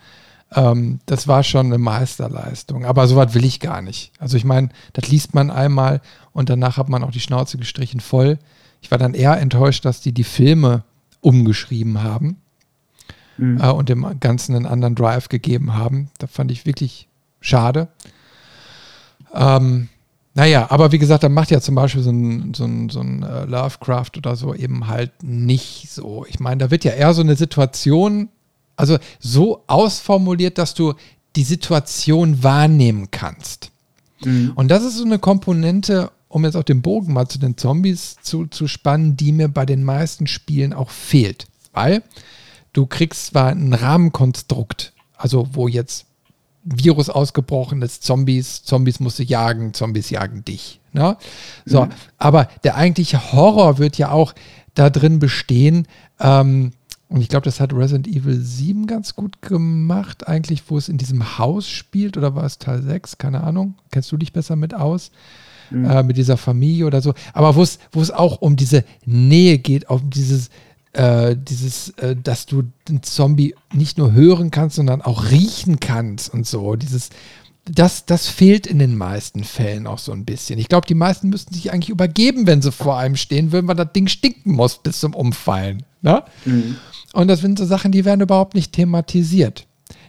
Ähm, das war schon eine Meisterleistung. Aber sowas will ich gar nicht. Also ich meine, das liest man einmal und danach hat man auch die Schnauze gestrichen voll. Ich war dann eher enttäuscht, dass die die Filme umgeschrieben haben mhm. äh, und dem Ganzen einen anderen Drive gegeben haben. Da fand ich wirklich schade. Ähm, naja, aber wie gesagt, dann macht ja zum Beispiel so ein, so ein, so ein uh, Lovecraft oder so eben halt nicht so. Ich meine, da wird ja eher so eine Situation, also so ausformuliert, dass du die Situation wahrnehmen kannst. Mhm. Und das ist so eine Komponente, um jetzt auch den Bogen mal zu den Zombies zu, zu spannen, die mir bei den meisten Spielen auch fehlt. Weil du kriegst zwar ein Rahmenkonstrukt, also wo jetzt Virus ausgebrochen ist, Zombies, Zombies musst du jagen, Zombies jagen dich. Ne? So, mhm. aber der eigentliche Horror wird ja auch da drin bestehen, ähm, und ich glaube, das hat Resident Evil 7 ganz gut gemacht, eigentlich, wo es in diesem Haus spielt, oder war es Teil 6? Keine Ahnung. Kennst du dich besser mit aus? Mhm. Äh, mit dieser Familie oder so. Aber wo es, wo es auch um diese Nähe geht, um dieses, äh, dieses, äh, dass du den Zombie nicht nur hören kannst, sondern auch riechen kannst und so. Dieses, das, das fehlt in den meisten Fällen auch so ein bisschen. Ich glaube, die meisten müssten sich eigentlich übergeben, wenn sie vor einem stehen würden, weil das Ding stinken muss bis zum Umfallen. Ne? Mhm. Und das sind so Sachen, die werden überhaupt nicht thematisiert,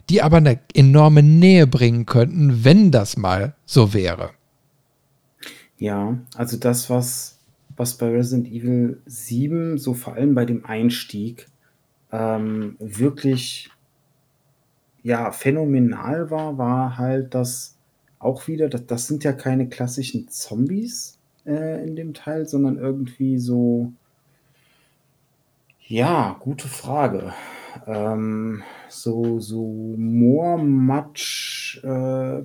die aber eine enorme Nähe bringen könnten, wenn das mal so wäre. Ja, also das, was was bei Resident Evil 7 so vor allem bei dem Einstieg ähm, wirklich ja phänomenal war, war halt, dass auch wieder, das, das sind ja keine klassischen Zombies äh, in dem Teil, sondern irgendwie so. Ja, gute Frage. Ähm, so, so Moormatsch, äh,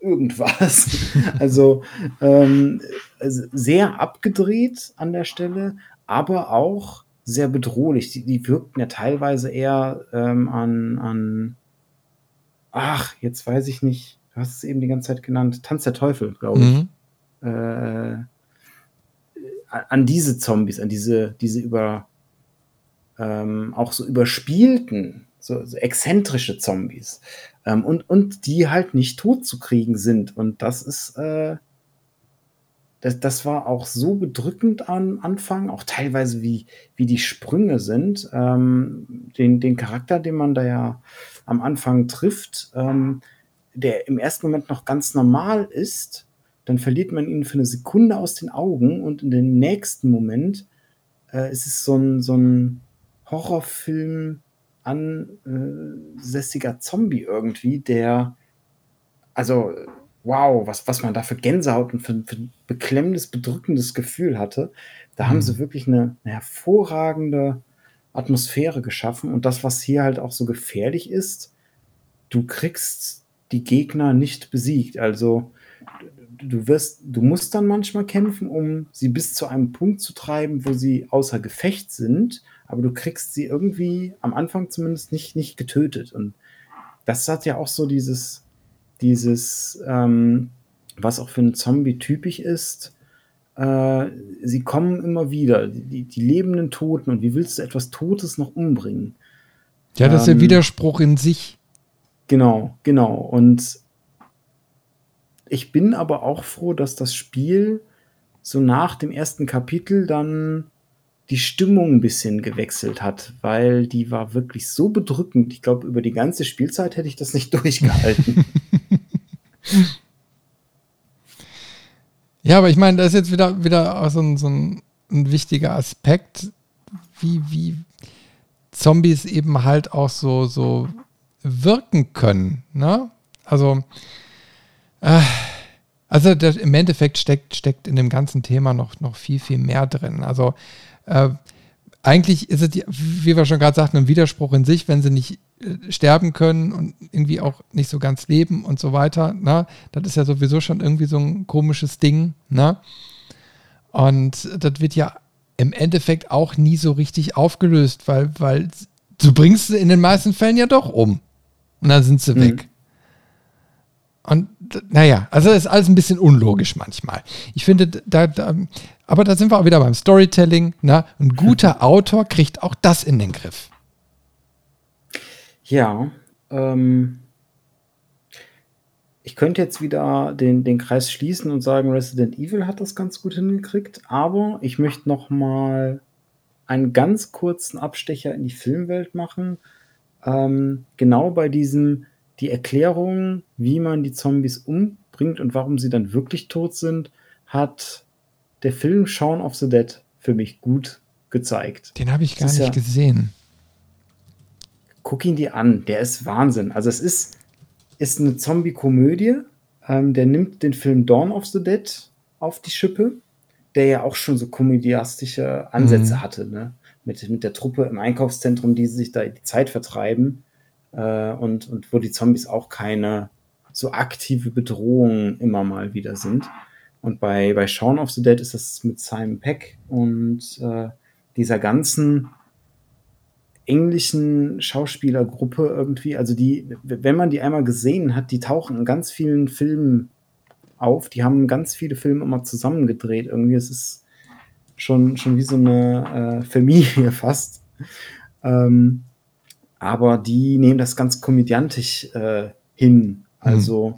irgendwas. (laughs) also ähm, sehr abgedreht an der Stelle, aber auch sehr bedrohlich. Die, die wirkten ja teilweise eher ähm, an, an, ach, jetzt weiß ich nicht, du hast es eben die ganze Zeit genannt, Tanz der Teufel, glaube ich. Mhm. Äh, an diese Zombies, an diese, diese über, ähm, auch so überspielten, so, so exzentrische Zombies. Ähm, und, und die halt nicht tot zu kriegen sind. Und das ist, äh, das, das war auch so bedrückend am Anfang, auch teilweise wie, wie die Sprünge sind. Ähm, den, den Charakter, den man da ja am Anfang trifft, ähm, der im ersten Moment noch ganz normal ist, dann verliert man ihn für eine Sekunde aus den Augen und in dem nächsten Moment äh, ist es so ein, so ein Horrorfilm ansässiger Zombie irgendwie, der, also, wow, was, was man da für Gänsehaut und für, für ein beklemmendes, bedrückendes Gefühl hatte. Da mhm. haben sie wirklich eine, eine hervorragende Atmosphäre geschaffen und das, was hier halt auch so gefährlich ist, du kriegst die Gegner nicht besiegt. Also du wirst, du musst dann manchmal kämpfen, um sie bis zu einem Punkt zu treiben, wo sie außer Gefecht sind, aber du kriegst sie irgendwie am Anfang zumindest nicht, nicht getötet. Und das hat ja auch so dieses, dieses, ähm, was auch für einen Zombie typisch ist. Äh, sie kommen immer wieder, die, die lebenden Toten. Und wie willst du etwas Totes noch umbringen? Ja, das ist ähm, der Widerspruch in sich. Genau, genau. Und ich bin aber auch froh, dass das Spiel so nach dem ersten Kapitel dann die Stimmung ein bisschen gewechselt hat, weil die war wirklich so bedrückend. Ich glaube, über die ganze Spielzeit hätte ich das nicht (laughs) durchgehalten. (laughs) ja, aber ich meine, das ist jetzt wieder, wieder so ein, so ein, ein wichtiger Aspekt, wie, wie Zombies eben halt auch so, so wirken können. Ne? Also, äh, also das, im Endeffekt steckt, steckt in dem ganzen Thema noch, noch viel, viel mehr drin. Also äh, eigentlich ist es, wie wir schon gerade sagten, ein Widerspruch in sich, wenn sie nicht äh, sterben können und irgendwie auch nicht so ganz leben und so weiter. Ne? Das ist ja sowieso schon irgendwie so ein komisches Ding. Ne? Und das wird ja im Endeffekt auch nie so richtig aufgelöst, weil, weil du bringst sie in den meisten Fällen ja doch um. Und dann sind sie mhm. weg. Und naja, also ist alles ein bisschen unlogisch manchmal. Ich finde, da, da, aber da sind wir auch wieder beim Storytelling. Na? Ne? Ein guter Autor kriegt auch das in den Griff. Ja, ähm, ich könnte jetzt wieder den, den Kreis schließen und sagen, Resident Evil hat das ganz gut hingekriegt, aber ich möchte noch mal einen ganz kurzen Abstecher in die Filmwelt machen. Ähm, genau bei diesem die Erklärung, wie man die Zombies umbringt und warum sie dann wirklich tot sind, hat der Film Shaun of the Dead für mich gut gezeigt. Den habe ich gar nicht ja, gesehen. Guck ihn dir an, der ist Wahnsinn. Also es ist, ist eine Zombie-Komödie. Ähm, der nimmt den Film Dawn of the Dead auf die Schippe, der ja auch schon so komödiastische Ansätze mhm. hatte, ne? Mit, mit der Truppe im Einkaufszentrum, die sich da die Zeit vertreiben äh, und, und wo die Zombies auch keine so aktive Bedrohung immer mal wieder sind. Und bei, bei Shaun of the Dead ist das mit Simon Peck und äh, dieser ganzen englischen Schauspielergruppe irgendwie, also die, wenn man die einmal gesehen hat, die tauchen in ganz vielen Filmen auf, die haben ganz viele Filme immer zusammengedreht. Irgendwie es ist schon, schon wie so eine äh, Familie (laughs) fast. Ähm, aber die nehmen das ganz komödiantisch äh, hin. Also mhm.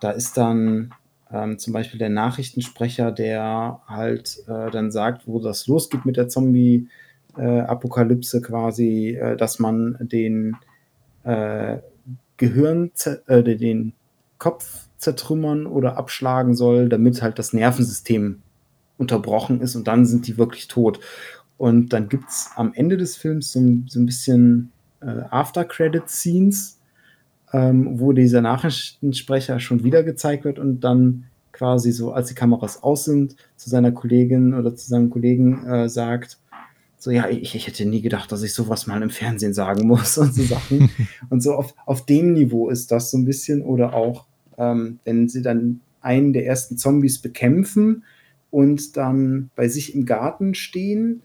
da ist dann ähm, zum Beispiel der Nachrichtensprecher, der halt äh, dann sagt, wo das losgeht mit der Zombie-Apokalypse quasi, äh, dass man den äh, Gehirn, äh, den Kopf zertrümmern oder abschlagen soll, damit halt das Nervensystem unterbrochen ist und dann sind die wirklich tot. Und dann gibt es am Ende des Films so, so ein bisschen äh, After-Credit-Scenes, ähm, wo dieser Nachrichtensprecher schon wieder gezeigt wird und dann quasi so, als die Kameras aus sind, zu seiner Kollegin oder zu seinem Kollegen äh, sagt, so, ja, ich, ich hätte nie gedacht, dass ich sowas mal im Fernsehen sagen muss (laughs) und so Sachen. (laughs) und so auf, auf dem Niveau ist das so ein bisschen. Oder auch, ähm, wenn sie dann einen der ersten Zombies bekämpfen und dann bei sich im Garten stehen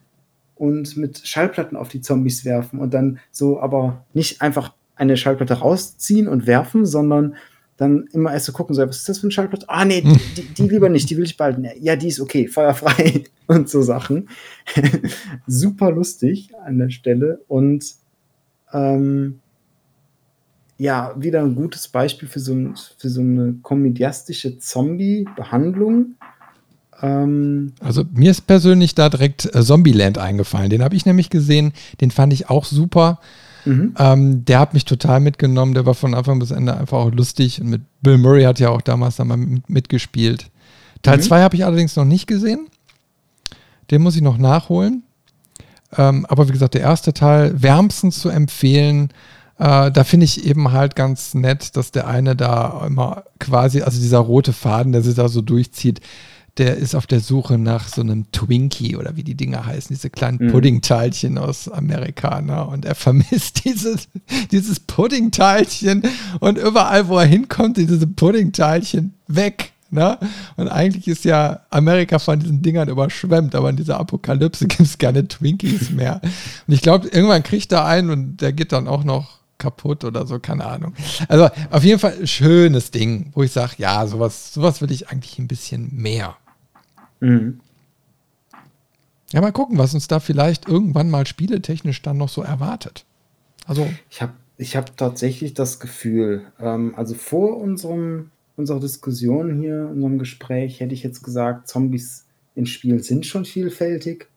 und mit Schallplatten auf die Zombies werfen und dann so aber nicht einfach eine Schallplatte rausziehen und werfen, sondern dann immer erst so gucken, so, was ist das für eine Schallplatte? Ah, nee, die, die, die, lieber nicht, die will ich behalten. Ja, die ist okay, feuerfrei (laughs) und so Sachen. (laughs) Super lustig an der Stelle und ähm, ja, wieder ein gutes Beispiel für so, ein, für so eine komödiastische Zombie-Behandlung. Ähm, also mir ist persönlich da direkt äh, Zombieland eingefallen. Den habe ich nämlich gesehen, den fand ich auch super. Mhm. Ähm, der hat mich total mitgenommen. Der war von Anfang bis Ende einfach auch lustig. Und mit Bill Murray hat ja auch damals dann mal mitgespielt. Teil 2 mhm. habe ich allerdings noch nicht gesehen. Den muss ich noch nachholen. Ähm, aber wie gesagt, der erste Teil wärmstens zu empfehlen. Äh, da finde ich eben halt ganz nett, dass der eine da immer quasi, also dieser rote Faden, der sich da so durchzieht, der ist auf der Suche nach so einem Twinkie oder wie die Dinger heißen, diese kleinen mhm. Puddingteilchen aus Amerika. Ne? Und er (laughs) vermisst dieses, dieses Puddingteilchen und überall, wo er hinkommt, diese Puddingteilchen weg. Ne? Und eigentlich ist ja Amerika von diesen Dingern überschwemmt, aber in dieser Apokalypse (laughs) gibt es keine Twinkies mehr. Und ich glaube, irgendwann kriegt er einen und der geht dann auch noch kaputt oder so, keine Ahnung. Also auf jeden Fall ein schönes Ding, wo ich sage, ja, sowas, sowas will ich eigentlich ein bisschen mehr. Mhm. Ja, mal gucken, was uns da vielleicht irgendwann mal spieletechnisch dann noch so erwartet. Also. Ich habe ich hab tatsächlich das Gefühl, ähm, also vor unserem, unserer Diskussion hier, unserem Gespräch, hätte ich jetzt gesagt, Zombies in Spielen sind schon vielfältig.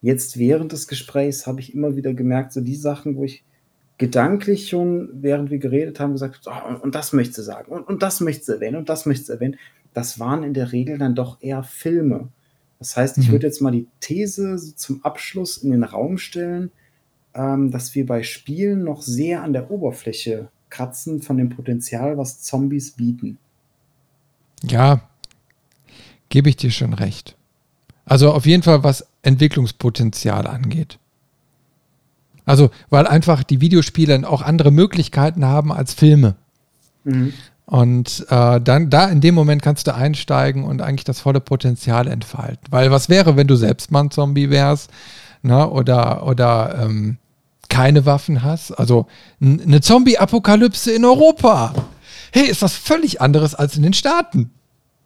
Jetzt während des Gesprächs habe ich immer wieder gemerkt, so die Sachen, wo ich gedanklich schon, während wir geredet haben, gesagt, oh, und das möchte sie sagen, und, und das möchte sie erwähnen, und das möchte sie erwähnen das waren in der Regel dann doch eher Filme. Das heißt, ich mhm. würde jetzt mal die These zum Abschluss in den Raum stellen, ähm, dass wir bei Spielen noch sehr an der Oberfläche kratzen von dem Potenzial, was Zombies bieten. Ja, gebe ich dir schon recht. Also auf jeden Fall, was Entwicklungspotenzial angeht. Also, weil einfach die Videospiele auch andere Möglichkeiten haben als Filme. Mhm. Und äh, dann da in dem Moment kannst du einsteigen und eigentlich das volle Potenzial entfalten. Weil was wäre, wenn du selbst mal ein Zombie wärst, ne? oder, oder ähm, keine Waffen hast? Also eine Zombie-Apokalypse in Europa. Hey, ist was völlig anderes als in den Staaten.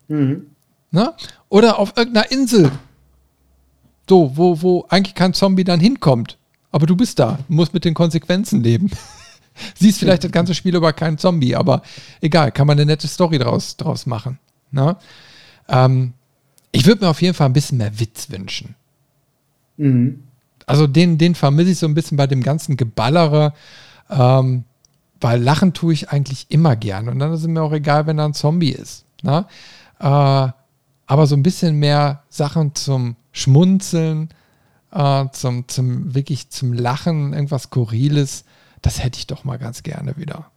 Mhm. Ne? Oder auf irgendeiner Insel. So, wo, wo eigentlich kein Zombie dann hinkommt. Aber du bist da, musst mit den Konsequenzen leben. (laughs) Siehst vielleicht das ganze Spiel über keinen Zombie, aber egal, kann man eine nette Story draus, draus machen. Ne? Ähm, ich würde mir auf jeden Fall ein bisschen mehr Witz wünschen. Mhm. Also den, den vermisse ich so ein bisschen bei dem ganzen Geballere, ähm, weil lachen tue ich eigentlich immer gern. Und dann ist es mir auch egal, wenn da ein Zombie ist. Ne? Äh, aber so ein bisschen mehr Sachen zum Schmunzeln, äh, zum, zum wirklich zum Lachen, irgendwas Skurriles, das hätte ich doch mal ganz gerne wieder.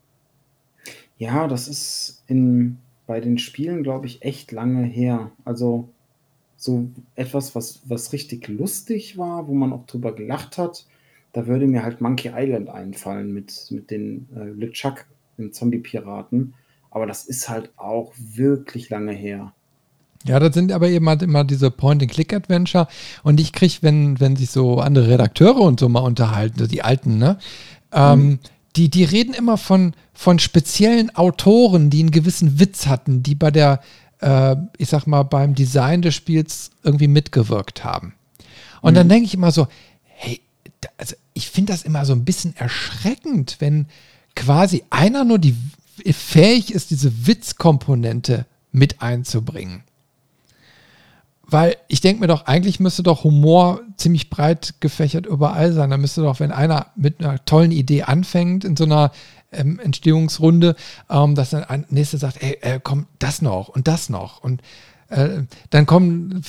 Ja, das ist in, bei den Spielen, glaube ich, echt lange her. Also so etwas, was, was richtig lustig war, wo man auch drüber gelacht hat, da würde mir halt Monkey Island einfallen mit, mit den äh, LeChuck, dem Zombie-Piraten. Aber das ist halt auch wirklich lange her. Ja, das sind aber eben halt immer diese Point-and-Click-Adventure. Und ich kriege, wenn, wenn sich so andere Redakteure und so mal unterhalten, die alten, ne, ähm, mhm. die, die reden immer von, von speziellen Autoren, die einen gewissen Witz hatten, die bei der, äh, ich sag mal, beim Design des Spiels irgendwie mitgewirkt haben. Und mhm. dann denke ich immer so, hey, also ich finde das immer so ein bisschen erschreckend, wenn quasi einer nur die fähig ist, diese Witzkomponente mit einzubringen. Weil ich denke mir doch, eigentlich müsste doch Humor ziemlich breit gefächert überall sein. Da müsste doch, wenn einer mit einer tollen Idee anfängt in so einer ähm, Entstehungsrunde, ähm, dass dann ein nächster sagt, ey, äh, komm, das noch und das noch. Und äh, dann kommen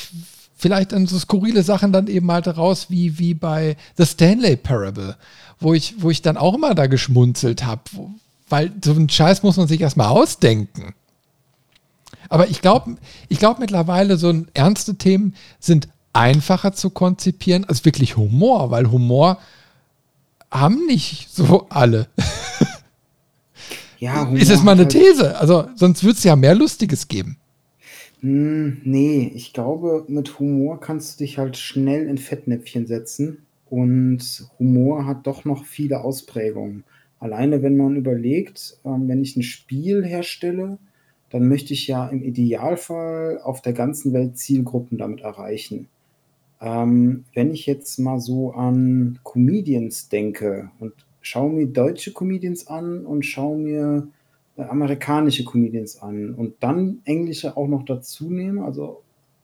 vielleicht dann so skurrile Sachen dann eben halt raus, wie, wie bei The Stanley Parable, wo ich, wo ich dann auch immer da geschmunzelt habe, weil so einen Scheiß muss man sich erstmal ausdenken. Aber ich glaube, ich glaube mittlerweile, so ernste Themen sind einfacher zu konzipieren als wirklich Humor, weil Humor haben nicht so alle. Ja, Humor ist es mal eine halt These? Also, sonst würde es ja mehr Lustiges geben. Hm, nee, ich glaube, mit Humor kannst du dich halt schnell in Fettnäpfchen setzen. Und Humor hat doch noch viele Ausprägungen. Alleine, wenn man überlegt, ähm, wenn ich ein Spiel herstelle, dann möchte ich ja im Idealfall auf der ganzen Welt Zielgruppen damit erreichen. Ähm, wenn ich jetzt mal so an Comedians denke und schaue mir deutsche Comedians an und schaue mir äh, amerikanische Comedians an und dann englische auch noch dazu nehme, also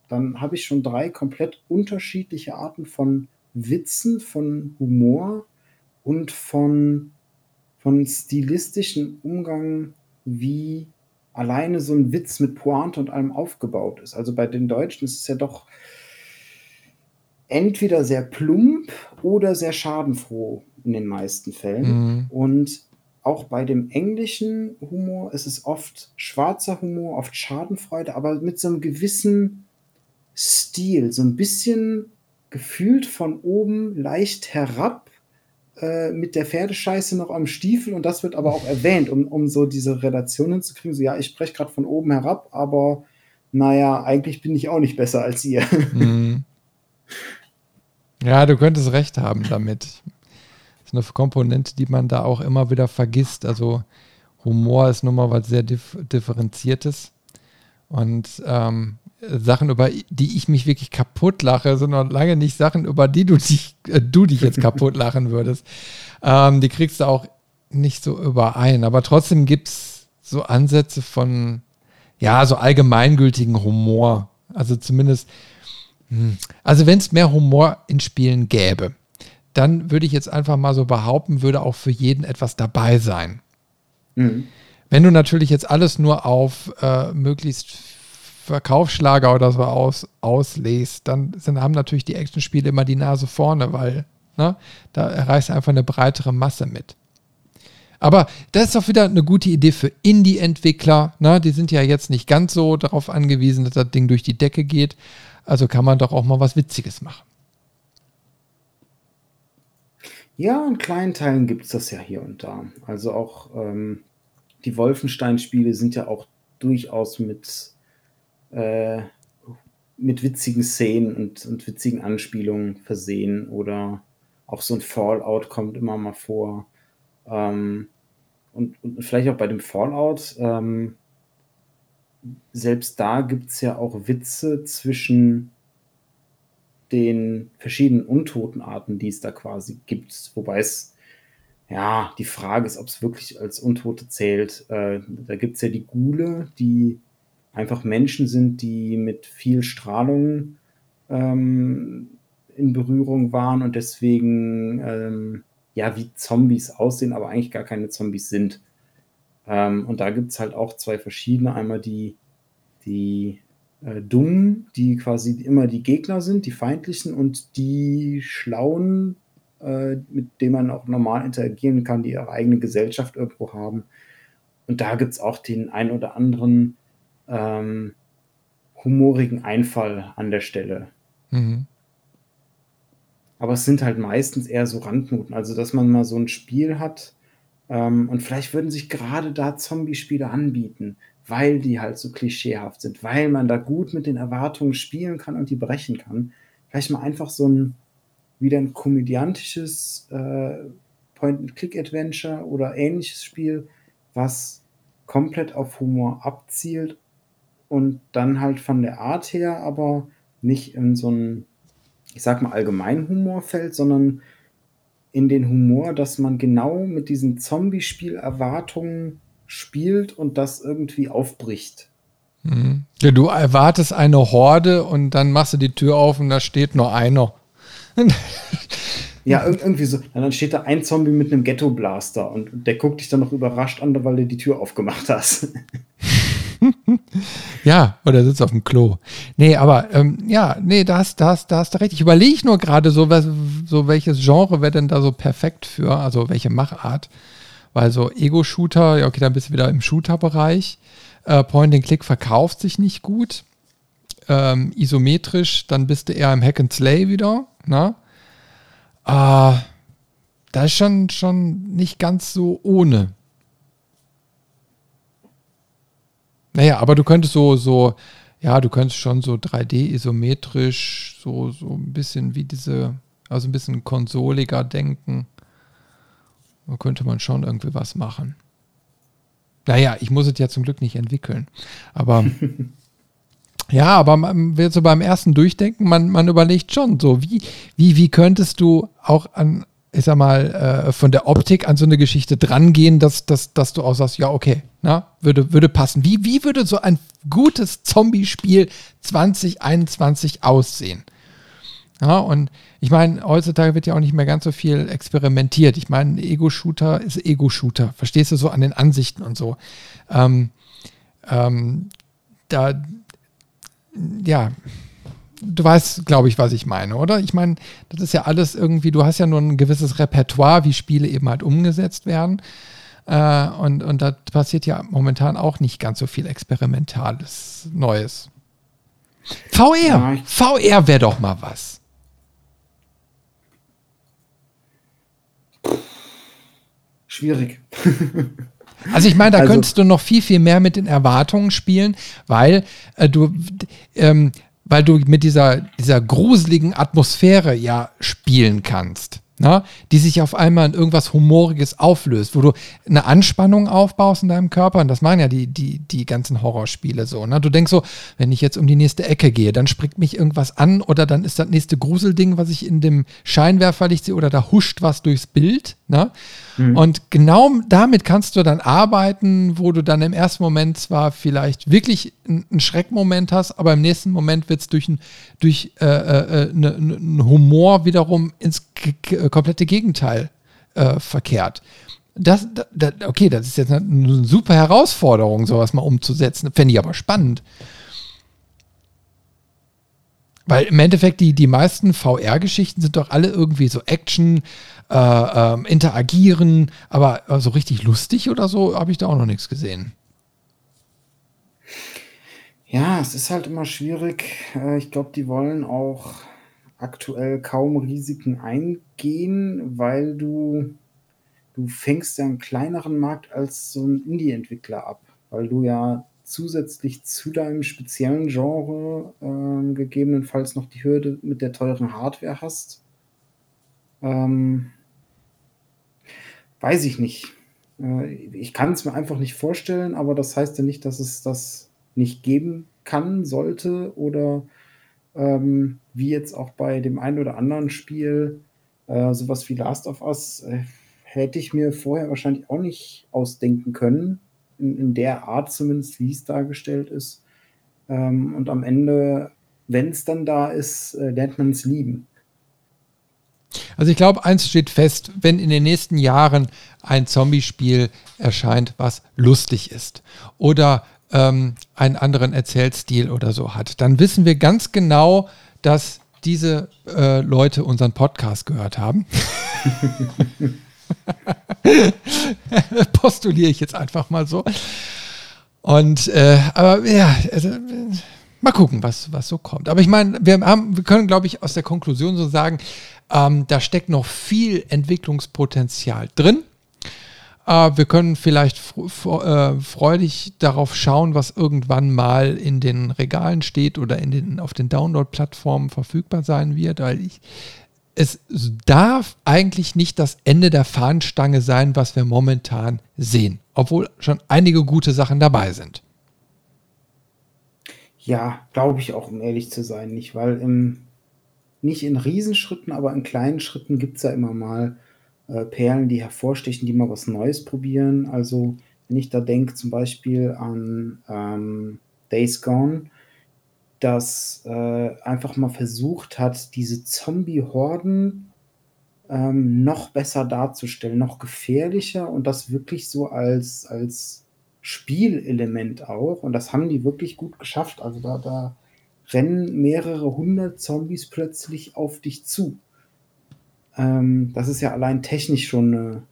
dann habe ich schon drei komplett unterschiedliche Arten von Witzen, von Humor und von, von stilistischen Umgang, wie alleine so ein Witz mit Pointe und allem aufgebaut ist. Also bei den Deutschen ist es ja doch entweder sehr plump oder sehr schadenfroh in den meisten Fällen. Mhm. Und auch bei dem englischen Humor ist es oft schwarzer Humor, oft Schadenfreude, aber mit so einem gewissen Stil, so ein bisschen gefühlt von oben leicht herab äh, mit der Pferdescheiße noch am Stiefel und das wird aber auch erwähnt, um, um so diese Relation hinzukriegen. So, ja, ich spreche gerade von oben herab, aber naja, eigentlich bin ich auch nicht besser als ihr. (laughs) Mhm. Ja, du könntest recht haben damit. Das ist eine Komponente, die man da auch immer wieder vergisst. Also Humor ist nun mal was sehr dif differenziertes. Und ähm, Sachen, über die ich mich wirklich kaputt lache, noch lange nicht Sachen, über die du dich, äh, du dich jetzt kaputt lachen würdest. Ähm, die kriegst du auch nicht so überein. Aber trotzdem gibt es so Ansätze von, ja, so allgemeingültigen Humor. Also zumindest hm. Also wenn es mehr Humor in Spielen gäbe, dann würde ich jetzt einfach mal so behaupten, würde auch für jeden etwas dabei sein. Mhm. Wenn du natürlich jetzt alles nur auf äh, möglichst Verkaufsschlager oder so aus, auslässt, dann sind, haben natürlich die Actionspiele immer die Nase vorne, weil ne, da erreichst du einfach eine breitere Masse mit. Aber das ist doch wieder eine gute Idee für Indie-Entwickler. Ne? Die sind ja jetzt nicht ganz so darauf angewiesen, dass das Ding durch die Decke geht. Also kann man doch auch mal was Witziges machen. Ja, in kleinen Teilen gibt es das ja hier und da. Also auch ähm, die Wolfenstein-Spiele sind ja auch durchaus mit, äh, mit witzigen Szenen und, und witzigen Anspielungen versehen. Oder auch so ein Fallout kommt immer mal vor. Ähm, und, und, vielleicht auch bei dem Fallout ähm, selbst da gibt es ja auch Witze zwischen den verschiedenen Untotenarten, die es da quasi gibt. Wobei es, ja, die Frage ist, ob es wirklich als Untote zählt. Äh, da gibt es ja die Gule, die einfach Menschen sind, die mit viel Strahlung ähm, in Berührung waren und deswegen ähm, ja wie Zombies aussehen, aber eigentlich gar keine Zombies sind. Ähm, und da gibt es halt auch zwei verschiedene. Einmal die, die äh, Dummen, die quasi immer die Gegner sind, die feindlichen, und die Schlauen, äh, mit denen man auch normal interagieren kann, die ihre eigene Gesellschaft irgendwo haben. Und da gibt es auch den ein oder anderen ähm, humorigen Einfall an der Stelle. Mhm. Aber es sind halt meistens eher so Randnoten. Also, dass man mal so ein Spiel hat, ähm, und vielleicht würden sich gerade da Zombie-Spiele anbieten, weil die halt so klischeehaft sind, weil man da gut mit den Erwartungen spielen kann und die brechen kann. Vielleicht mal einfach so ein wieder ein komödiantisches äh, Point-and-Click-Adventure oder ähnliches Spiel, was komplett auf Humor abzielt und dann halt von der Art her aber nicht in so ein, ich sag mal, allgemein Humor fällt, sondern in den Humor, dass man genau mit diesen Zombie-Spiel-Erwartungen spielt und das irgendwie aufbricht. Mhm. Ja, du erwartest eine Horde und dann machst du die Tür auf und da steht nur einer. ja, irgendwie so. dann steht da ein Zombie mit einem Ghetto-Blaster und der guckt dich dann noch überrascht an, weil du die Tür aufgemacht hast. (laughs) ja, oder sitzt auf dem Klo. Nee, aber ähm, ja, nee, da hast, da, hast, da hast du. Ich überlege nur gerade so, was, so, welches Genre wäre denn da so perfekt für, also welche Machart. Weil so Ego-Shooter, ja, okay, dann bist du wieder im Shooter-Bereich. Äh, Point-and-Click verkauft sich nicht gut. Ähm, isometrisch, dann bist du eher im Hack and Slay wieder. Ne? Äh, das ist schon, schon nicht ganz so ohne. Naja, aber du könntest so, so, ja, du könntest schon so 3D-isometrisch, so, so ein bisschen wie diese, also ein bisschen konsoliger denken. Da könnte man schon irgendwie was machen. Naja, ich muss es ja zum Glück nicht entwickeln. Aber (laughs) ja, aber man wird so beim ersten Durchdenken, man, man überlegt schon so, wie, wie, wie könntest du auch an, ich sag mal, äh, von der Optik an so eine Geschichte drangehen, dass, dass, dass du auch sagst, ja, okay, na, würde, würde passen. Wie, wie würde so ein gutes Zombie-Spiel 2021 aussehen? Ja, und ich meine, heutzutage wird ja auch nicht mehr ganz so viel experimentiert. Ich meine, Ego-Shooter ist Ego-Shooter. Verstehst du so an den Ansichten und so? Ähm, ähm, da, ja, du weißt, glaube ich, was ich meine, oder? Ich meine, das ist ja alles irgendwie, du hast ja nur ein gewisses Repertoire, wie Spiele eben halt umgesetzt werden. Äh, und, und da passiert ja momentan auch nicht ganz so viel Experimentales Neues. VR, ja, VR wäre doch mal was. schwierig. (laughs) Also ich meine, da also, könntest du noch viel, viel mehr mit den Erwartungen spielen, weil äh, du, ähm, weil du mit dieser, dieser gruseligen Atmosphäre ja spielen kannst na, die sich auf einmal in irgendwas Humoriges auflöst, wo du eine Anspannung aufbaust in deinem Körper. Und das machen ja die, die, die ganzen Horrorspiele so. Ne? Du denkst so, wenn ich jetzt um die nächste Ecke gehe, dann springt mich irgendwas an oder dann ist das nächste Gruselding, was ich in dem Scheinwerferlicht sehe oder da huscht was durchs Bild. Ne? Mhm. Und genau damit kannst du dann arbeiten, wo du dann im ersten Moment zwar vielleicht wirklich einen Schreckmoment hast, aber im nächsten Moment wird es durch, ein, durch äh, äh, ne, ne, Humor wiederum ins komplette Gegenteil äh, verkehrt. Das, das, okay, das ist jetzt eine super Herausforderung, sowas mal umzusetzen. Fände ich aber spannend. Weil im Endeffekt die, die meisten VR-Geschichten sind doch alle irgendwie so Action, äh, äh, interagieren, aber so also richtig lustig oder so habe ich da auch noch nichts gesehen. Ja, es ist halt immer schwierig. Äh, ich glaube, die wollen auch aktuell kaum Risiken eingehen, weil du, du fängst ja einen kleineren Markt als so ein Indie-Entwickler ab, weil du ja zusätzlich zu deinem speziellen Genre äh, gegebenenfalls noch die Hürde mit der teuren Hardware hast. Ähm, weiß ich nicht. Äh, ich kann es mir einfach nicht vorstellen, aber das heißt ja nicht, dass es das nicht geben kann, sollte oder ähm, wie jetzt auch bei dem einen oder anderen Spiel, äh, sowas wie Last of Us, äh, hätte ich mir vorher wahrscheinlich auch nicht ausdenken können, in, in der Art zumindest, wie es dargestellt ist. Ähm, und am Ende, wenn es dann da ist, äh, lernt man es lieben. Also ich glaube, eins steht fest, wenn in den nächsten Jahren ein Zombie-Spiel erscheint, was lustig ist oder ähm, einen anderen Erzählstil oder so hat, dann wissen wir ganz genau, dass diese äh, Leute unseren Podcast gehört haben. (laughs) Postuliere ich jetzt einfach mal so. Und äh, aber ja, also, mal gucken, was, was so kommt. Aber ich meine, wir haben, wir können, glaube ich, aus der Konklusion so sagen, ähm, da steckt noch viel Entwicklungspotenzial drin. Äh, wir können vielleicht äh, freudig darauf schauen, was irgendwann mal in den Regalen steht oder in den, auf den Download-Plattformen verfügbar sein wird, weil ich, es darf eigentlich nicht das Ende der Fahnenstange sein, was wir momentan sehen, obwohl schon einige gute Sachen dabei sind. Ja, glaube ich auch, um ehrlich zu sein, nicht, weil im, nicht in Riesenschritten, aber in kleinen Schritten gibt es ja immer mal äh, Perlen, die hervorstechen, die mal was Neues probieren. Also wenn ich da denke zum Beispiel an ähm, Days Gone, das äh, einfach mal versucht hat, diese Zombie-Horden ähm, noch besser darzustellen, noch gefährlicher und das wirklich so als, als Spielelement auch. Und das haben die wirklich gut geschafft. Also da, da rennen mehrere hundert Zombies plötzlich auf dich zu. Ähm, das ist ja allein technisch schon eine,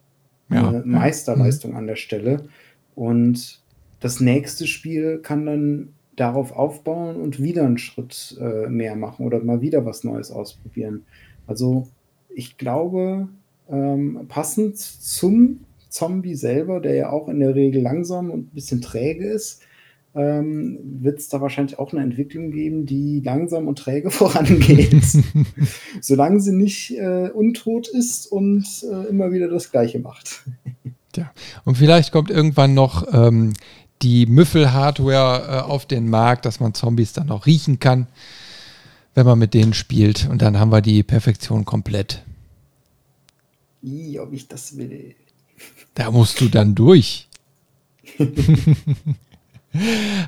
ja, eine Meisterleistung ja. an der Stelle. Und das nächste Spiel kann dann darauf aufbauen und wieder einen Schritt äh, mehr machen oder mal wieder was Neues ausprobieren. Also ich glaube, ähm, passend zum Zombie selber, der ja auch in der Regel langsam und ein bisschen träge ist, ähm, wird es da wahrscheinlich auch eine Entwicklung geben, die langsam und träge (laughs) vorangeht. (laughs) Solange sie nicht äh, untot ist und äh, immer wieder das Gleiche macht. Ja, und vielleicht kommt irgendwann noch ähm, die Müffel-Hardware äh, auf den Markt, dass man Zombies dann auch riechen kann, wenn man mit denen spielt. Und dann haben wir die Perfektion komplett. I, ob ich das will. Da musst du dann durch. (laughs)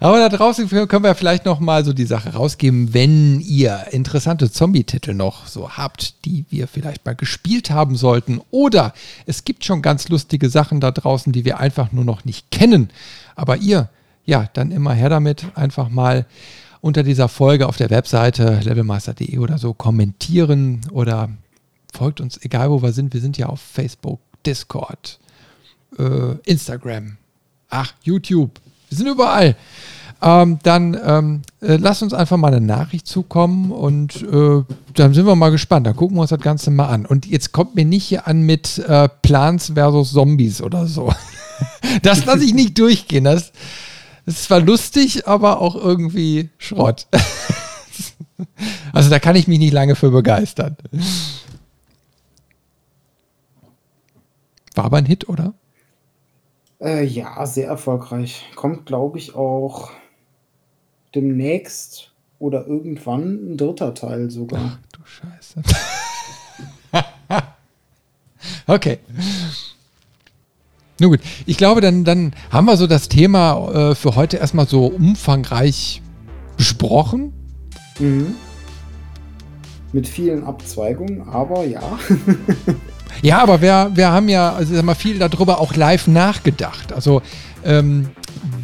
Aber da draußen können wir vielleicht noch mal so die Sache rausgeben, wenn ihr interessante Zombie-Titel noch so habt, die wir vielleicht mal gespielt haben sollten. Oder es gibt schon ganz lustige Sachen da draußen, die wir einfach nur noch nicht kennen. Aber ihr, ja, dann immer her damit. Einfach mal unter dieser Folge auf der Webseite levelmeister.de oder so kommentieren oder folgt uns, egal wo wir sind. Wir sind ja auf Facebook, Discord, äh, Instagram, ach, YouTube. Wir sind überall. Ähm, dann ähm, äh, lasst uns einfach mal eine Nachricht zukommen und äh, dann sind wir mal gespannt. Dann gucken wir uns das Ganze mal an. Und jetzt kommt mir nicht hier an mit äh, Plants versus Zombies oder so. (laughs) das lasse ich nicht durchgehen. Das, das ist zwar lustig, aber auch irgendwie Schrott. (laughs) also da kann ich mich nicht lange für begeistern. War aber ein Hit, oder? Äh, ja, sehr erfolgreich. Kommt, glaube ich, auch demnächst oder irgendwann ein dritter Teil sogar. Ach du Scheiße. (laughs) okay. Nun gut, ich glaube, dann, dann haben wir so das Thema äh, für heute erstmal so umfangreich besprochen. Mhm. Mit vielen Abzweigungen, aber ja. (laughs) Ja, aber wir, wir haben ja also sag mal, viel darüber auch live nachgedacht. Also ähm,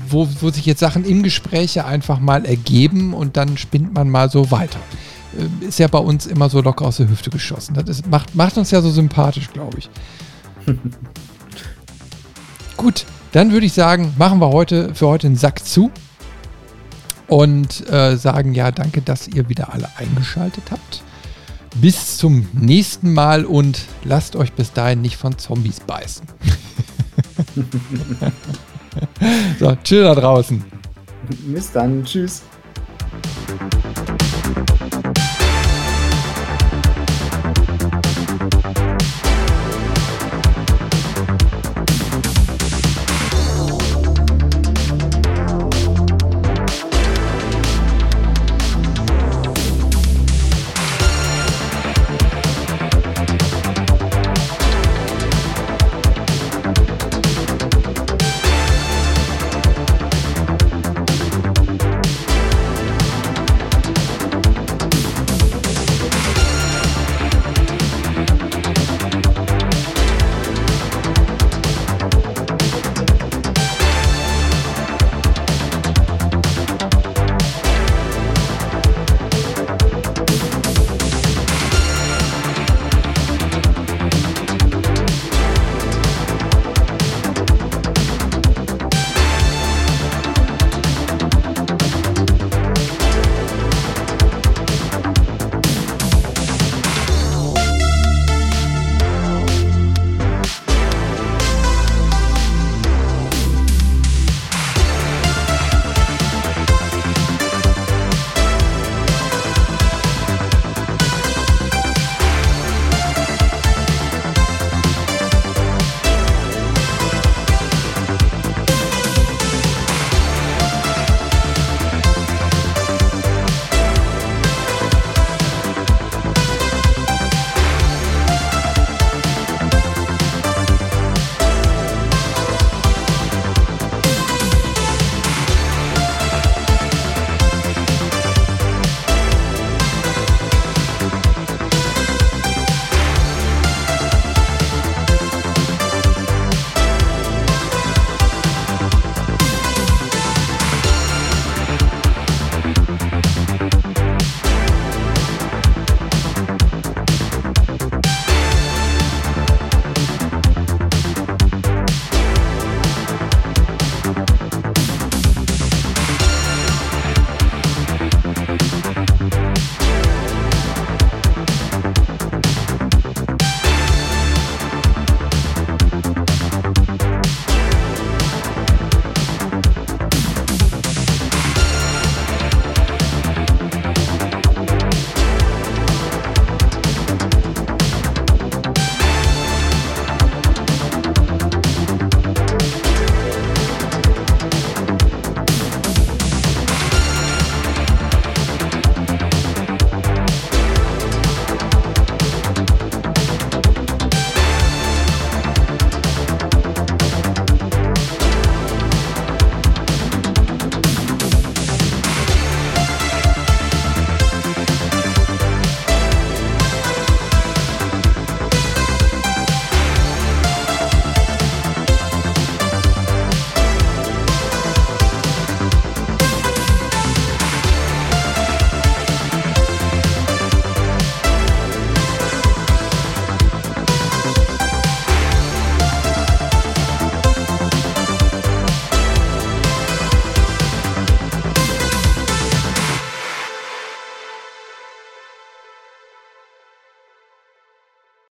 wo, wo sich jetzt Sachen im Gespräch einfach mal ergeben und dann spinnt man mal so weiter. Äh, ist ja bei uns immer so locker aus der Hüfte geschossen. Das ist, macht, macht uns ja so sympathisch, glaube ich. (laughs) Gut, dann würde ich sagen, machen wir heute für heute einen Sack zu und äh, sagen ja, danke, dass ihr wieder alle eingeschaltet habt. Bis zum nächsten Mal und lasst euch bis dahin nicht von Zombies beißen. (laughs) so, chill da draußen. Bis dann. Tschüss.